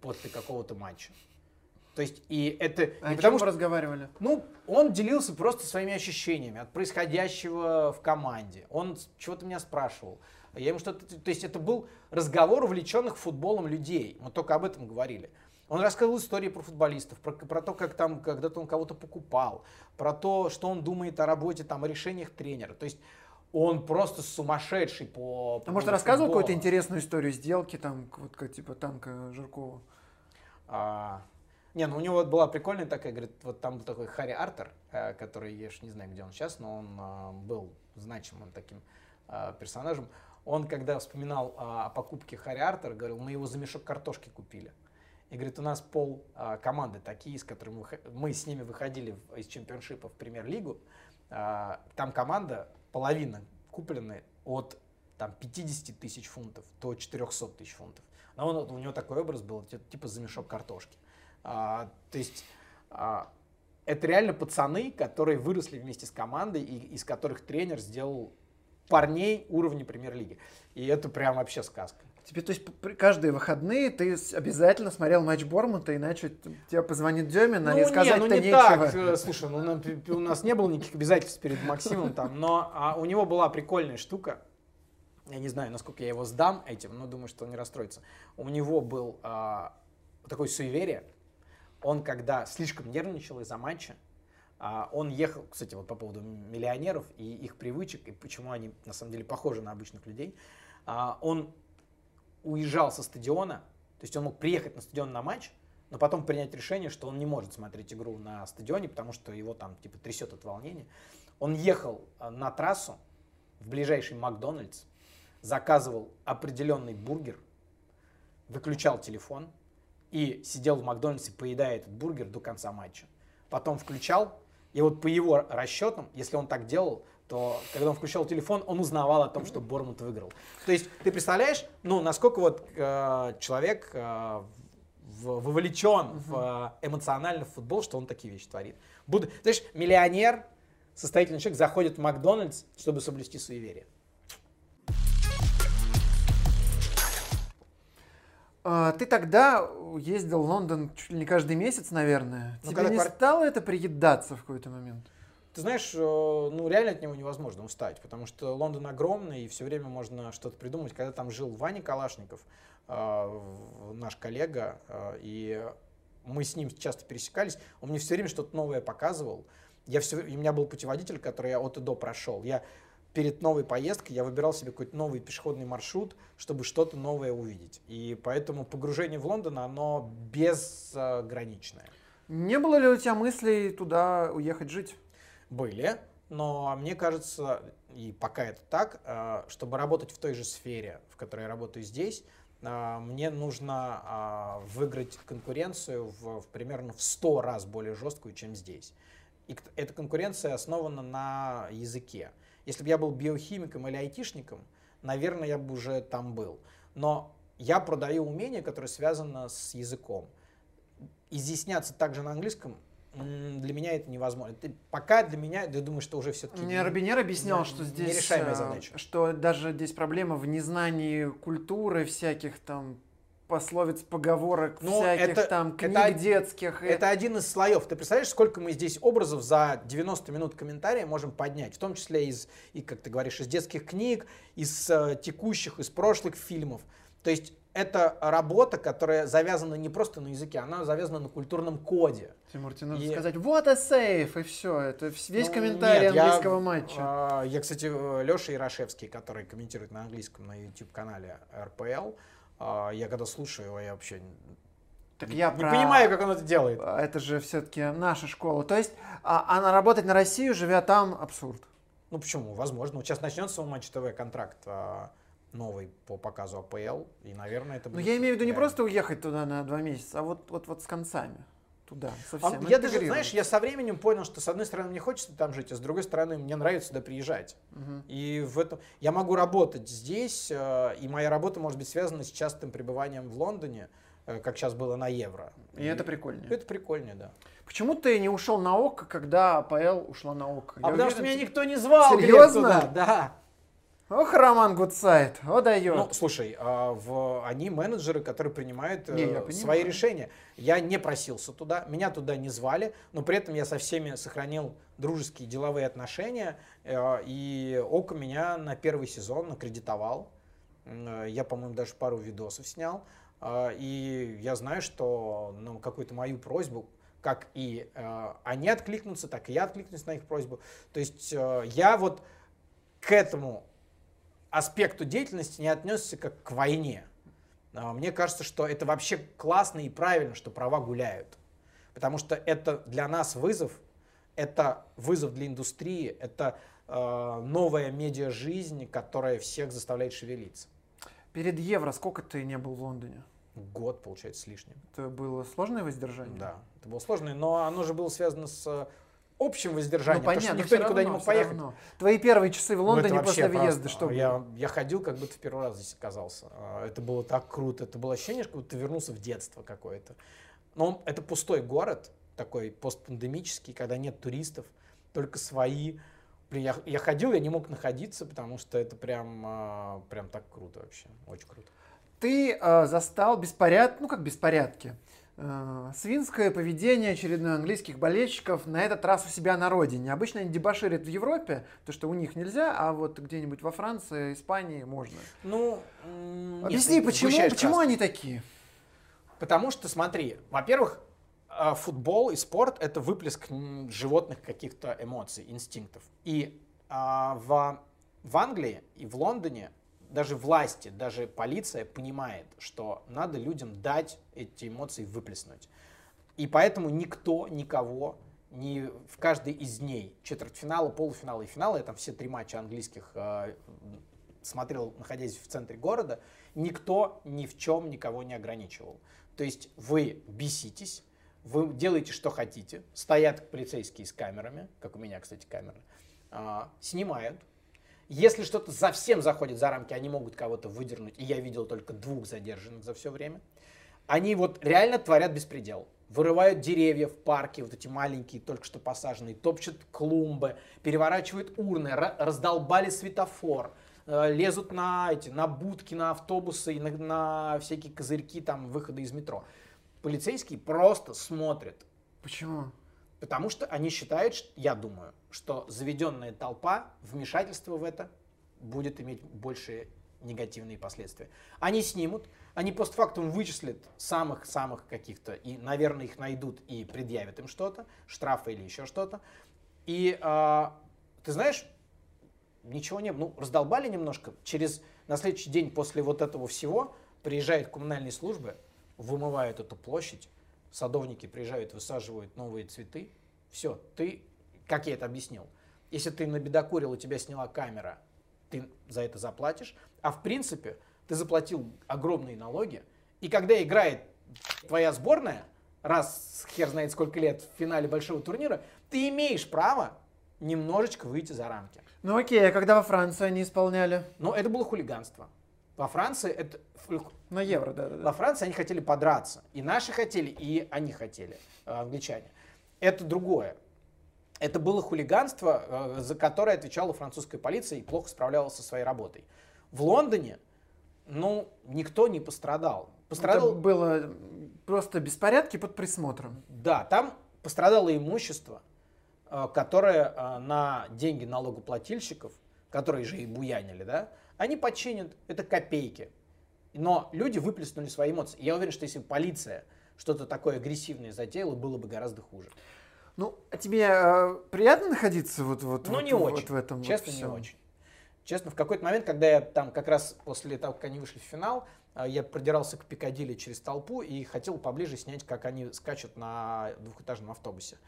после какого-то матча. То есть, и это А не потому, что разговаривали? ну, он делился просто своими ощущениями от происходящего в команде. Он чего-то меня спрашивал. Я ему что-то... То есть это был разговор увлеченных футболом людей. Мы только об этом говорили. Он рассказывал истории про футболистов, про, про то, как там когда-то он кого-то покупал, про то, что он думает о работе, там, о решениях тренера. То есть он просто сумасшедший по... А может, по рассказывал какую-то интересную историю сделки, там, вот типа танка Жиркова? А, не, ну у него вот была прикольная такая, говорит, вот там был такой Харри Артер, э, который, я ж не знаю, где он сейчас, но он а, был значимым таким а, персонажем. Он, когда вспоминал о покупке Харри Артера, говорил, мы его за мешок картошки купили. И говорит, у нас пол команды такие, с которыми мы, с ними выходили из чемпионшипа в премьер-лигу. Там команда, половина куплены от там, 50 тысяч фунтов до 400 тысяч фунтов. Но он, у него такой образ был, ти- типа за мешок картошки. А, то есть а, это реально пацаны, которые выросли вместе с командой, и из которых тренер сделал парней уровня премьер-лиги. И это прям вообще сказка. Тебе, то есть, каждые выходные ты обязательно смотрел матч Бормута, иначе тебе позвонит Демин, а Ну, и не, сказать-то ну не нечего. так. Э, Слушай, ну, нам- у нас не было никаких обязательств перед Максимом там, но а, у него была прикольная штука. Я не знаю, насколько я его сдам этим, но думаю, что он не расстроится. У него был а, такое суеверие. Он, когда слишком нервничал из-за матча, а, он ехал, кстати, вот по поводу миллионеров и их привычек, и почему они на самом деле похожи на обычных людей, а, он уезжал со стадиона, то есть он мог приехать на стадион на матч, но потом принять решение, что он не может смотреть игру на стадионе, потому что его там типа трясет от волнения. Он ехал а, на трассу в ближайший Макдональдс, заказывал определенный бургер, выключал телефон и сидел в Макдональдсе, поедая этот бургер до конца матча. Потом включал, и вот по его расчетам, если он так делал, то когда он включал телефон, он узнавал о том, что Бормут выиграл. То есть ты представляешь, ну, насколько вот э, человек э, в- вовлечен в э, эмоционально в футбол, что он такие вещи творит. Буду, знаешь, миллионер, состоятельный человек заходит в Макдональдс, чтобы соблюсти суеверие. Ты тогда ездил в Лондон чуть ли не каждый месяц, наверное. Ну, Тебе когда не квар- стало это приедаться в какой-то момент? Ты знаешь, э, ну реально от него невозможно устать, потому что Лондон огромный, и все время можно что-то придумать. Когда там жил Ваня Калашников, э, в- наш коллега, э, и мы с ним часто пересекались, он мне все время что-то новое показывал. Я все, у меня был путеводитель, который я от и до прошел. Я перед новой поездкой я выбирал себе какой-то новый пешеходный маршрут, чтобы что-то новое увидеть. И поэтому погружение в Лондон, оно безграничное. Не было ли у тебя мыслей туда уехать жить? Были, но мне кажется, и пока это так, э, чтобы работать в той же сфере, в которой я работаю здесь, э, мне нужно а, выиграть конкуренцию в, в примерно в 100 раз более жесткую, чем здесь. И эта конкуренция основана на языке. Если бы я был биохимиком или айтишником, наверное, я бы уже там был. Но я продаю умения, которые связаны с языком. Изъясняться также на английском для меня это невозможно. Это пока для меня, я думаю, что уже все-таки... Мне Робинер объяснял, не- что здесь, нерешаемая э, задача. что даже здесь проблема в незнании культуры всяких там пословиц, поговорок, Ну, всяких это- там книг это- детских. и- Это один из слоев. Ты представляешь, сколько мы здесь образов за 90 минут комментария можем поднять, в том числе из, и, как ты говоришь, из детских книг, из э, текущих, из прошлых фильмов. То есть это работа, которая завязана не просто на языке, она завязана на культурном коде. Тимур, тебе нужно И- сказать, вот a сейф, и все. Это весь Ну, комментарий нет, я, английского матча. а, я, кстати, Леша Ярошевский, который комментирует на английском на YouTube-канале РПЛ, а, я когда слушаю его, я вообще так не, я не про- понимаю, как он это делает. А, Это же все-таки наша школа. То есть, а, она работать на Россию, живя там, абсурд. Ну почему? Возможно. Вот сейчас начнется у Матч ТВ контракт а, новый по показу АПЛ, и, наверное, это Но будет... Ну, я имею в виду не просто уехать туда на два месяца, а вот, вот, вот с концами. Туда А совсем. я даже, знаешь, я со временем понял, что с одной стороны мне хочется там жить, а с другой стороны мне нравится сюда приезжать. И в этом я могу работать здесь, э, и моя работа может быть связана с частым пребыванием в Лондоне, э, как сейчас было на Евро. И это прикольнее. Это прикольнее, да. Почему ты не ушел на ОК, когда АПЛ ушла на ОК? А Я потому что уверен, меня ты- никто не звал. Серьезно? туда, Да. Ох, Роман Гудсайд, о дает. Ну, слушай, а, в, они менеджеры, которые принимают э, Не, я свои решения. Я не просился туда, меня туда не звали, но при этом я со всеми сохранил дружеские деловые отношения, э, и ОКО меня на первый сезон аккредитовал. Э, Я, по-моему, даже пару видосов снял. А, И я знаю, что на какую-то мою просьбу, как и э, они откликнутся, так и я откликнусь на их просьбу. То есть э, я вот к этому аспекту деятельности не отнесся как к войне. А, Мне кажется, что это вообще классно и правильно, что права гуляют. Потому что это для нас вызов, это вызов для индустрии, это э, новая медиа-жизнь, которая всех заставляет шевелиться. Перед Евро сколько ты не был в Лондоне? Год, получается, с лишним. Это было сложное воздержание? Да, это было сложно, но оно же было связано с общим воздержанием, Ну, потому что понятно, никто никуда не равно, мог всё поехать. равно. Твои первые часы в Ну, Лондоне это после въезда, просто. что я, я ходил, как будто в первый раз здесь оказался. А, Это было так круто. Это было ощущение, как будто ты вернулся в детство какое-то. Но это пустой город, такой постпандемический, когда нет туристов, только свои. Я, я ходил, я не мог находиться, потому что это прям, а, прям так круто вообще. Очень круто. Ты э, застал беспорядки, ну как беспорядки, свинское поведение очередной английских болельщиков на этот раз у себя на родине. Обычно они дебоширят в Европе, то что у них нельзя, а вот где-нибудь во Франции, Испании можно. Ну, нет, Объясни, почему, почему они такие? Потому что, смотри, во-первых, а, футбол и спорт это выплеск животных каких-то эмоций, инстинктов. И а, в, в Англии и в Лондоне даже власти, даже полиция понимает, что надо людям дать эти эмоции выплеснуть. И поэтому никто никого не в каждый из дней четвертьфинала, полуфинала и финала, я там все три матча английских э, смотрел, находясь в центре города, никто ни в чем никого не ограничивал. То есть вы беситесь, вы делаете, что хотите, стоят полицейские с камерами, как у меня, кстати, камеры, а, снимают. Если что-то совсем заходит за рамки, они могут кого-то выдернуть, и я видел только двух задержанных за все время. Они вот реально творят беспредел. Вырывают деревья в парке, вот эти маленькие, только что посаженные, топчут клумбы, переворачивают урны, ра- раздолбали светофор, э, лезут на эти, на будки, на автобусы, на, на всякие козырьки там выхода из метро. Полицейские просто смотрят, Почему? Потому что они считают, я думаю, что заведенная толпа, вмешательство в это будет иметь большие негативные последствия. Они снимут, они постфактум вычислят самых-самых каких-то, и, наверное, их найдут и предъявят им что-то, штрафы или еще что-то. И а, ты знаешь, ничего не было. Ну, раздолбали немножко. Через, на следующий день после вот этого всего приезжают коммунальные службы, вымывают эту площадь, садовники приезжают, высаживают новые цветы. Все, ты, как я это объяснил, если ты набедокурил, у тебя сняла камера, ты за это заплатишь. А в принципе, ты заплатил огромные налоги, и когда играет твоя сборная, раз хер знает сколько лет в финале большого турнира, ты имеешь право немножечко выйти за рамки. Ну окей, а когда во Франции они исполняли? Но это было хулиганство. Во Франции это... На Евро, да-да-да. Во Франции они хотели подраться. И наши хотели, и они хотели, э, англичане. Это другое. Это было хулиганство, э, за которое отвечала французская полиция и плохо справлялась со своей работой. В Лондоне, ну, никто не пострадал. Пострадал, Это было просто беспорядки под присмотром. да, там пострадало имущество, э, которое на деньги налогоплательщиков, которые же и буянили, да, они починят, это копейки. Но люди выплеснули свои эмоции. Я уверен, что если бы полиция что-то такое агрессивное затеяла, было бы гораздо хуже. Ну, а тебе э, приятно находиться вот, вот, Ну, вот, не вот очень. в этом? вот Честно, не всем? очень. Честно, в какой-то момент, когда я там как раз после того, как они вышли в финал, э, я продирался к Пикадилли через толпу и хотел поближе снять, как они скачут на двухэтажном автобусе.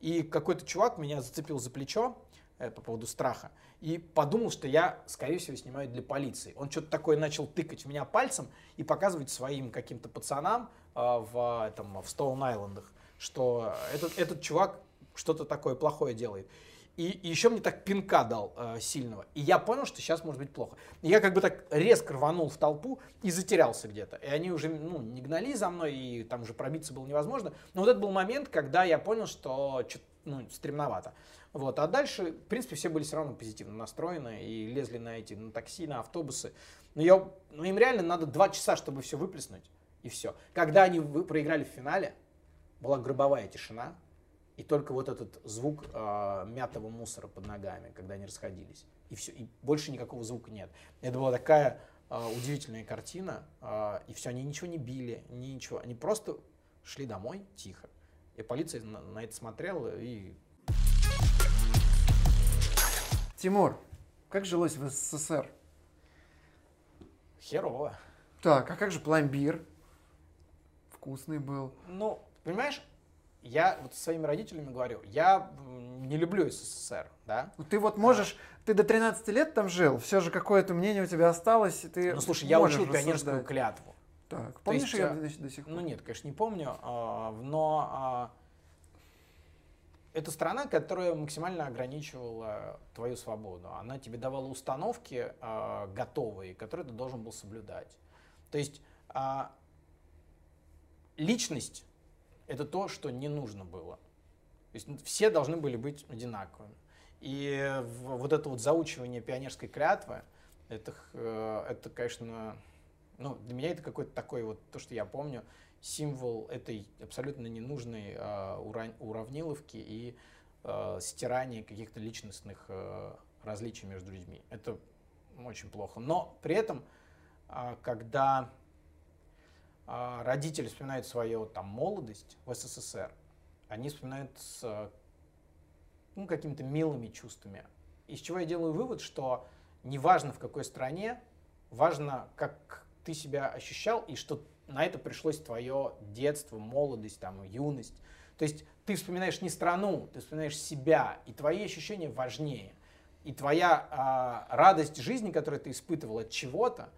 И какой-то чувак меня зацепил за плечо по поводу страха и подумал, что я, скорее всего, снимаю для полиции. Он что-то такое начал тыкать меня пальцем и показывать своим каким-то пацанам э, в, этом, в Стоун-Айлендах, что этот, этот чувак что-то такое плохое делает. И, и еще мне так пинка дал э, сильного. И я понял, что сейчас может быть плохо. И я как бы так резко рванул в толпу и затерялся где-то. И они уже ну, не гнали за мной, и там уже пробиться было невозможно. Но вот это был момент, когда я понял, что что ну, стремновато. Вот. А дальше, в принципе, все были все равно позитивно настроены и лезли на эти на такси, на автобусы. Но я, ну, им реально надо два часа, чтобы все выплеснуть. И все. Когда они проиграли в финале, была гробовая тишина, и только вот этот звук э, мятого мусора под ногами, когда они расходились. И все, и больше никакого звука нет. Это была такая э, удивительная картина, э, и все, они ничего не били, ничего, они просто шли домой тихо. И полиция на, на это смотрела и... Тимур, как жилось в СССР? Херово. Так, а как же пломбир? Вкусный был. Ну, понимаешь, я вот со своими родителями говорю, я не люблю СССР, да. Ну, ты вот можешь, ты до 13 лет там жил, все же какое-то мнение у тебя осталось, и ты Ну, слушай, я учил пионерскую рассуждать. клятву. Так, помнишь есть, ее до, до сих пор? Ну нет, конечно, не помню, а, но а, это страна, которая максимально ограничивала твою свободу. Она тебе давала установки а, готовые, которые ты должен был соблюдать. То есть а, личность это то, что не нужно было. То есть ну, все должны были быть одинаковыми. И вот это вот заучивание пионерской клятвы, это, э, это, конечно, ну, для меня это какой-то такой вот, то, что я помню, символ этой абсолютно ненужной э, ура- уравниловки и э, стирания каких-то личностных э, различий между людьми. Это очень плохо. Но при этом, а, когда а, родители вспоминают свою там молодость в СССР, они вспоминают с э, ну, какими-то милыми чувствами. Из чего я делаю вывод, что неважно в какой стране, важно, как ты себя ощущал и что на это пришлось твое детство, молодость, там, юность. То есть ты вспоминаешь не страну, ты вспоминаешь себя, и твои ощущения важнее. И твоя а, радость жизни, которую ты испытывал от чего-то,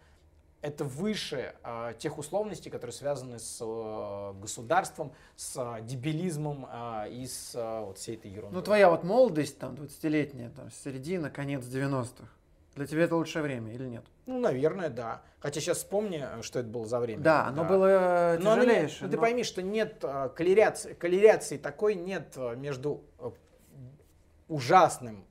это выше а, тех условностей, которые связаны с э, государством, с а, дебилизмом а, и с а, вот всей этой ерундой. Ну, твоя вот молодость, там, 20-летняя, там, середина, конец 90-х. Для тебя это лучшее время или нет? Ну, наверное, да. Хотя сейчас вспомни, что это было за время. Да, оно было Но оно не- тяжелейшее. ну, ты но- пойми, что нет а, коллеряции, коллеряции такой нет между ужасным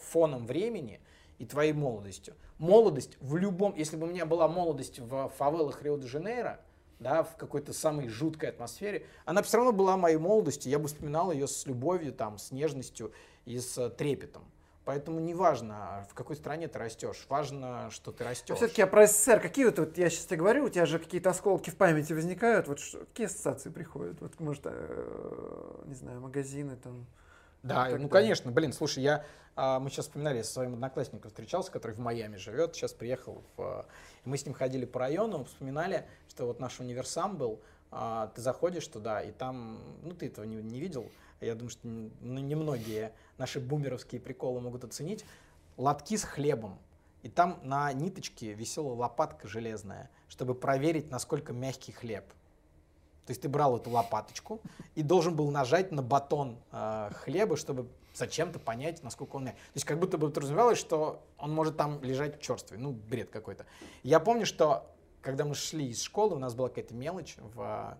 фоном времени и твоей молодостью. Молодость в любом, если бы у меня была молодость в фавелах Рио-де-Жанейро, да, в какой-то самой жуткой атмосфере, она все равно была моей молодостью, я бы вспоминал ее с любовью, там, с нежностью и с э, трепетом. Поэтому не важно, в какой стране ты растешь, важно, что ты растешь. все-таки я про СССР, какие вот, вот я сейчас тебе говорю, у тебя же какие-то осколки в памяти возникают, вот что- какие ассоциации приходят? Вот, может, э, не знаю, магазины там. Да, ну далее. конечно, блин, слушай, я, а, мы сейчас вспоминали, я со своим одноклассником встречался, который в Майами живет, сейчас приехал, в, а, мы с ним ходили по району, вспоминали, что вот наш универсам был, а, ты заходишь туда, и там, ну ты этого не, не видел, я думаю, что ну, немногие наши бумеровские приколы могут оценить, лотки с хлебом, и там на ниточке висела лопатка железная, чтобы проверить, насколько мягкий хлеб. То есть ты брал эту лопаточку и должен был нажать на батон э, хлеба, чтобы зачем-то понять, насколько он мягкий. То есть как будто бы подразумевалось, что он может там лежать черствый. Ну, бред какой-то. Я помню, что когда мы шли из школы, у нас была какая-то мелочь в,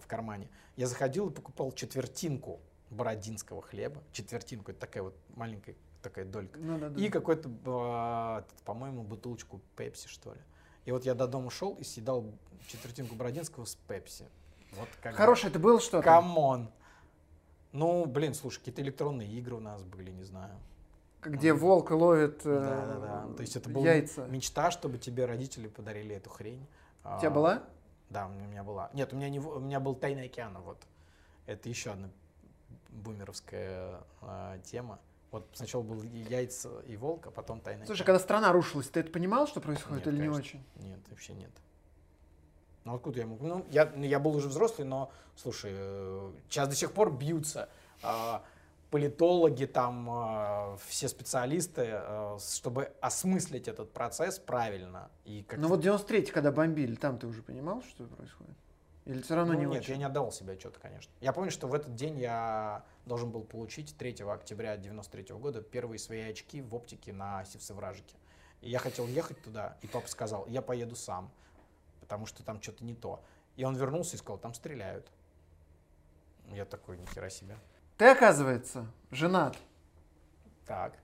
в кармане. Я заходил и покупал четвертинку бородинского хлеба. Четвертинку, это такая вот маленькая такая долька. Ну, да, да. И какой-то, э, по-моему, бутылочку пепси, что ли. И вот я до дома шел и съедал четвертинку Бородинского с пепси. Вот как Хорошее это было что-то? Come on. Ну, блин, слушай, какие-то электронные игры у нас были, не знаю. Где волк ловит э, Да, да, да. То есть это была яйца. мечта, чтобы тебе родители подарили эту хрень. У тебя была? Да, у меня была. Нет, у меня, не, у меня был Тайный океан, вот. Это еще одна бумеровская а, тема. Вот сначала был яйца и волк, а потом Тайный Слушай, когда страна рушилась, ты это понимал, что происходит, Нет, или не конечно. очень? Нет, вообще нет. Ну откуда я мог? Ну, я, ну, я был уже взрослый, но, слушай, э, сейчас до сих пор бьются а, политологи, там, а, все специалисты, с- чтобы осмыслить этот процесс правильно. И как Ну вот 93 когда бомбили, там ты уже понимал, что происходит? Или все равно Ну, не нет, очень? я не отдавал себе отчета, конечно. Я помню, что в этот день я должен был получить 3 октября 93 года первые свои очки в оптике на Севсевражике. И я хотел ехать туда, и папа сказал, я поеду сам, потому что там что-то не то. И он вернулся и сказал, там стреляют. Я такой, нихера себе. Ты, оказывается, женат. Так.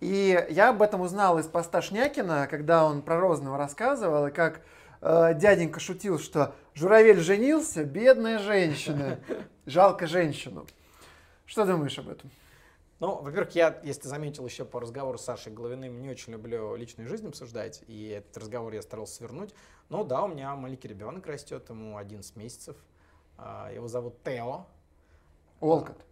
И я об этом узнал из поста Шнякина, когда он про Розного рассказывал, и как э, дяденька шутил, что Журавель женился, бедная женщина, (laughs) жалко женщину. Что думаешь об этом? Ну, во-первых, я, если ты заметил еще по разговору с Сашей Головиным, не очень люблю личную жизнь обсуждать, и этот разговор я старался свернуть. Ну да, у меня маленький ребенок растет, ему 11 месяцев. А, Его зовут Тео. Волкот.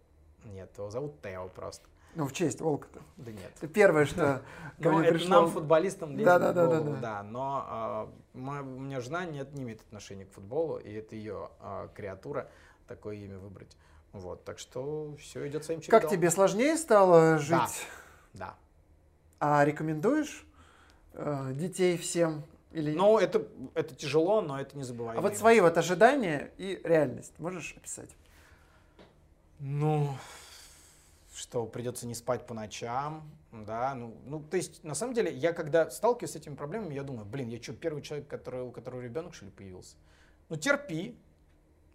Нет, его зовут Тео просто. Ну, в честь Волкота. Да нет. Это первое, что (laughs) ко Ну, мне пришло. нам, футболистам, лезет Да, да, да, да, да. Но а, у меня жена нет, не имеет отношения к футболу, и это ее а, креатура, такое имя выбрать. Вот, так что все идет своим чередом. Как тебе сложнее стало жить? Да. Да. А рекомендуешь э, детей всем? Или... Ну, это, это тяжело, но это не забываемо. а вот свои вот ожидания и реальность можешь описать? Ну, что придется не спать по ночам, да, ну, ну, то есть, на самом деле, я когда сталкиваюсь с этими проблемами, я думаю, блин, я что, первый человек, который, у которого ребенок, что ли, появился? Ну, терпи,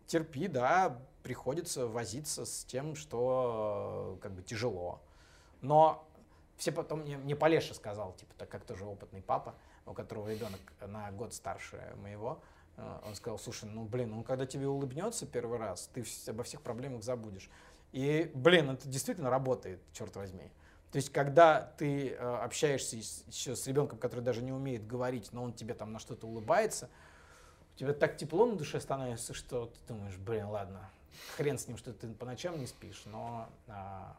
терпи, да, приходится возиться с тем, что, как бы, тяжело. Но все потом мне, мне Полеша сказал, типа, так как тоже опытный папа, у которого ребенок на год старше моего, он сказал, слушай, ну, блин, он когда тебе улыбнется первый раз, ты обо всех проблемах забудешь. И, блин, это действительно работает, черт возьми. То есть, когда ты э, общаешься еще с ребенком, который даже не умеет говорить, но он тебе там на что-то улыбается, у тебя так тепло на душе становится, что ты думаешь, блин, ладно, хрен с ним, что ты по ночам не спишь, но а,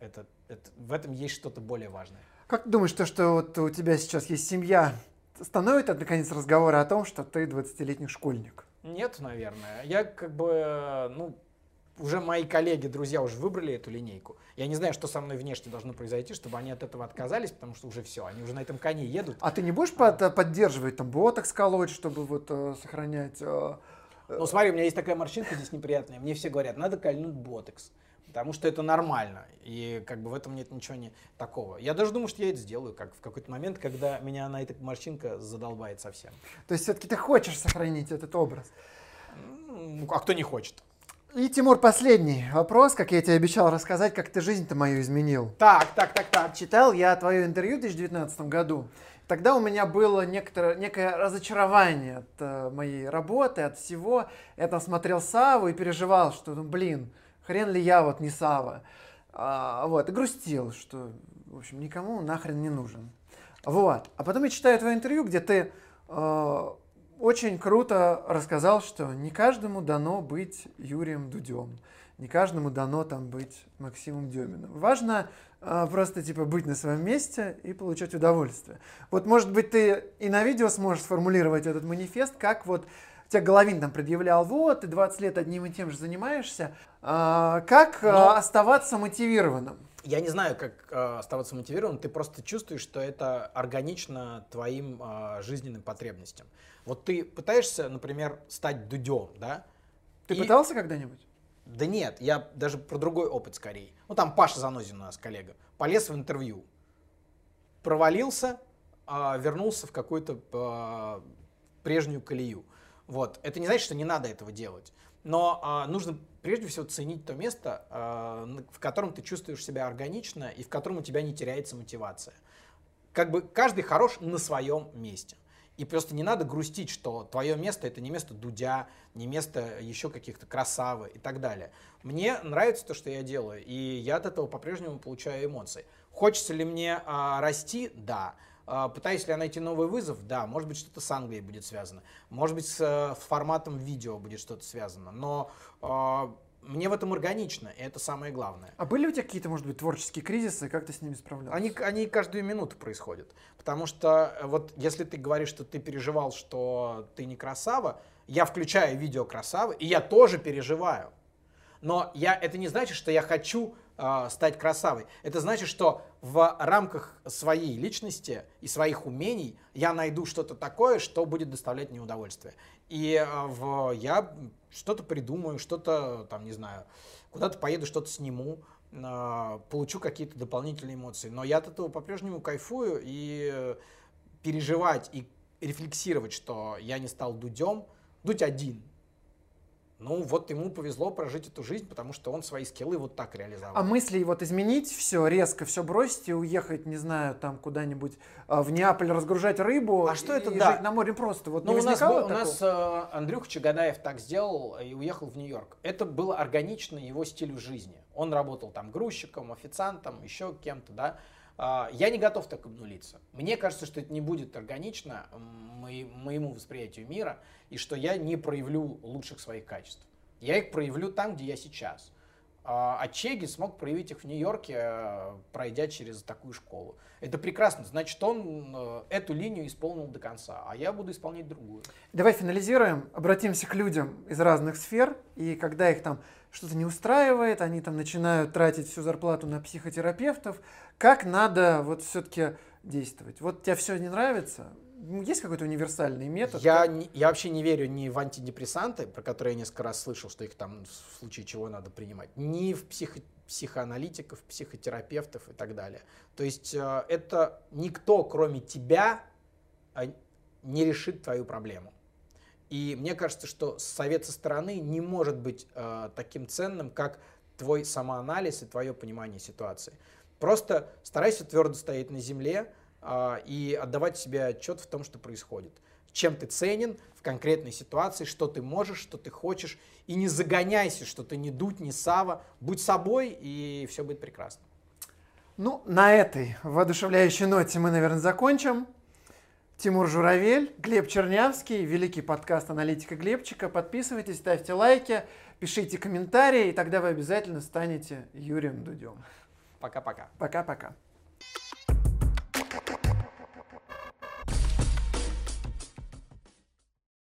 это, это, в этом есть что-то более важное. Как думаешь, то, что вот у тебя сейчас есть семья, становится наконец разговора о том, что ты 20-летний школьник? Нет, наверное. Я как бы, э, ну, уже мои коллеги, друзья уже выбрали эту линейку. Я не знаю, что со мной внешне должно произойти, чтобы они от этого отказались, потому что уже все, они уже на этом коне едут. А ты не будешь под- поддерживать там ботокс колоть, чтобы вот э, сохранять... э, Ну, смотри, у меня есть такая морщинка здесь неприятная. Мне все говорят, надо кольнуть ботекс. Потому что это нормально. И как бы в этом нет ничего не такого. Я даже думаю, что я это сделаю как в какой-то момент, когда меня на эта морщинка задолбает совсем. То есть все-таки ты хочешь сохранить этот образ? Ну, а кто не хочет? И, Тимур, последний вопрос, как я тебе обещал рассказать, как ты жизнь-то мою изменил. Так, так, так, так. Читал я твое интервью в 2019 году. Тогда у меня было некоторое, некое разочарование от э, моей работы, от всего. Я там смотрел Саву и переживал, что, ну, блин, хрен ли я вот не Сава. А, вот, и грустил, что, в общем, никому нахрен не нужен. Вот. А потом я читаю твое интервью, где ты э, очень круто рассказал, что не каждому дано быть Юрием Дудем, не каждому дано там быть Максимом Деминым. Важно э, просто типа быть на своем месте и получать удовольствие. Вот, может быть, ты и на видео сможешь сформулировать этот манифест, как вот тебе Головин там предъявлял, вот, ты 20 лет одним и тем же занимаешься, А, как э, Но- оставаться мотивированным? Я не знаю, как э, оставаться мотивированным. Ты просто чувствуешь, что это органично твоим э, жизненным потребностям. Вот ты пытаешься, например, стать дудем, да? Ты И- пытался когда-нибудь? Да нет, я даже про другой опыт скорее. Ну там Паша Занозин у нас коллега. Полез в интервью. Провалился, а, вернулся в какую-то а, прежнюю колею. Вот. Это не значит, что не надо этого делать. Но а, нужно прежде всего ценить то место, а, в котором ты чувствуешь себя органично и в котором у тебя не теряется мотивация. Как бы каждый хорош на своем месте. И просто не надо грустить, что твое место это не место Дудя, не место еще каких-то красавы и так далее. Мне нравится то, что я делаю, и я от этого по-прежнему получаю эмоции. Хочется ли мне а, расти? Да. А, пытаюсь ли я найти новый вызов? Да. Может быть, что-то с Англией будет связано. Может быть, с, э, форматом видео будет что-то связано. Но а, мне в этом органично, и это самое главное. А были у тебя какие-то, может быть, творческие кризисы, как ты с ними справлялся? Они, они каждую минуту происходят. Потому что э, вот если ты говоришь, что ты переживал, что ты не красава, я включаю видео красавы, и я тоже переживаю. Но я, это не значит, что я хочу э, стать красавой. Это значит, что в рамках своей личности и своих умений я найду что-то такое, что будет доставлять мне удовольствие. И э, в, я что-то придумаю, что-то, там, не знаю, куда-то поеду, что-то сниму, э, получу какие-то дополнительные эмоции. Но я от этого по-прежнему кайфую и э, переживать и рефлексировать, что я не стал дудем, дуть один, ну, вот ему повезло прожить эту жизнь, потому что он свои скиллы вот так реализовал. А мысли вот изменить все, резко все бросить и уехать, не знаю, там куда-нибудь а, в Неаполь разгружать рыбу а что это, и да. жить на море просто? Вот ну, не у нас, был, у нас э, Андрюха Чагадаев так сделал и уехал в Нью-Йорк. Это было органично его стилю жизни. Он работал там грузчиком, официантом, еще кем-то, да. А, Я не готов так обнулиться. Мне кажется, что это не будет органично мо- моему восприятию мира, и что я не проявлю лучших своих качеств. Я их проявлю там, где я сейчас. А Чеги смог проявить их в Нью-Йорке, э, пройдя через такую школу. Это прекрасно. Значит, он э, эту линию исполнил до конца, а я буду исполнять другую. Давай финализируем, обратимся к людям из разных сфер, и когда их там что-то не устраивает, они там начинают тратить всю зарплату на психотерапевтов, как надо вот все-таки действовать? Вот тебе все не нравится? Есть какой-то универсальный метод? Я, не- я вообще не верю ни в антидепрессанты, про которые я несколько раз слышал, что их там в случае чего надо принимать, ни в психо- психоаналитиков, психотерапевтов и так далее. То есть э, это никто, кроме тебя, э, не решит твою проблему. И мне кажется, что совет со стороны не может быть э, таким ценным, как твой самоанализ и твое понимание ситуации. Просто старайся твердо стоять на земле э, и отдавать себе отчет в том, что происходит. Чем ты ценен в конкретной ситуации, что ты можешь, что ты хочешь. И не загоняйся, что ты не дуть, не сава. Будь собой, и все будет прекрасно. Ну, на этой воодушевляющей ноте мы, наверное, закончим. Тимур Журавель, Глеб Чернявский, великий подкаст аналитика Глебчика. Подписывайтесь, ставьте лайки, пишите комментарии, и тогда вы обязательно станете Юрием Дудем. Пока-пока. Пока-пока.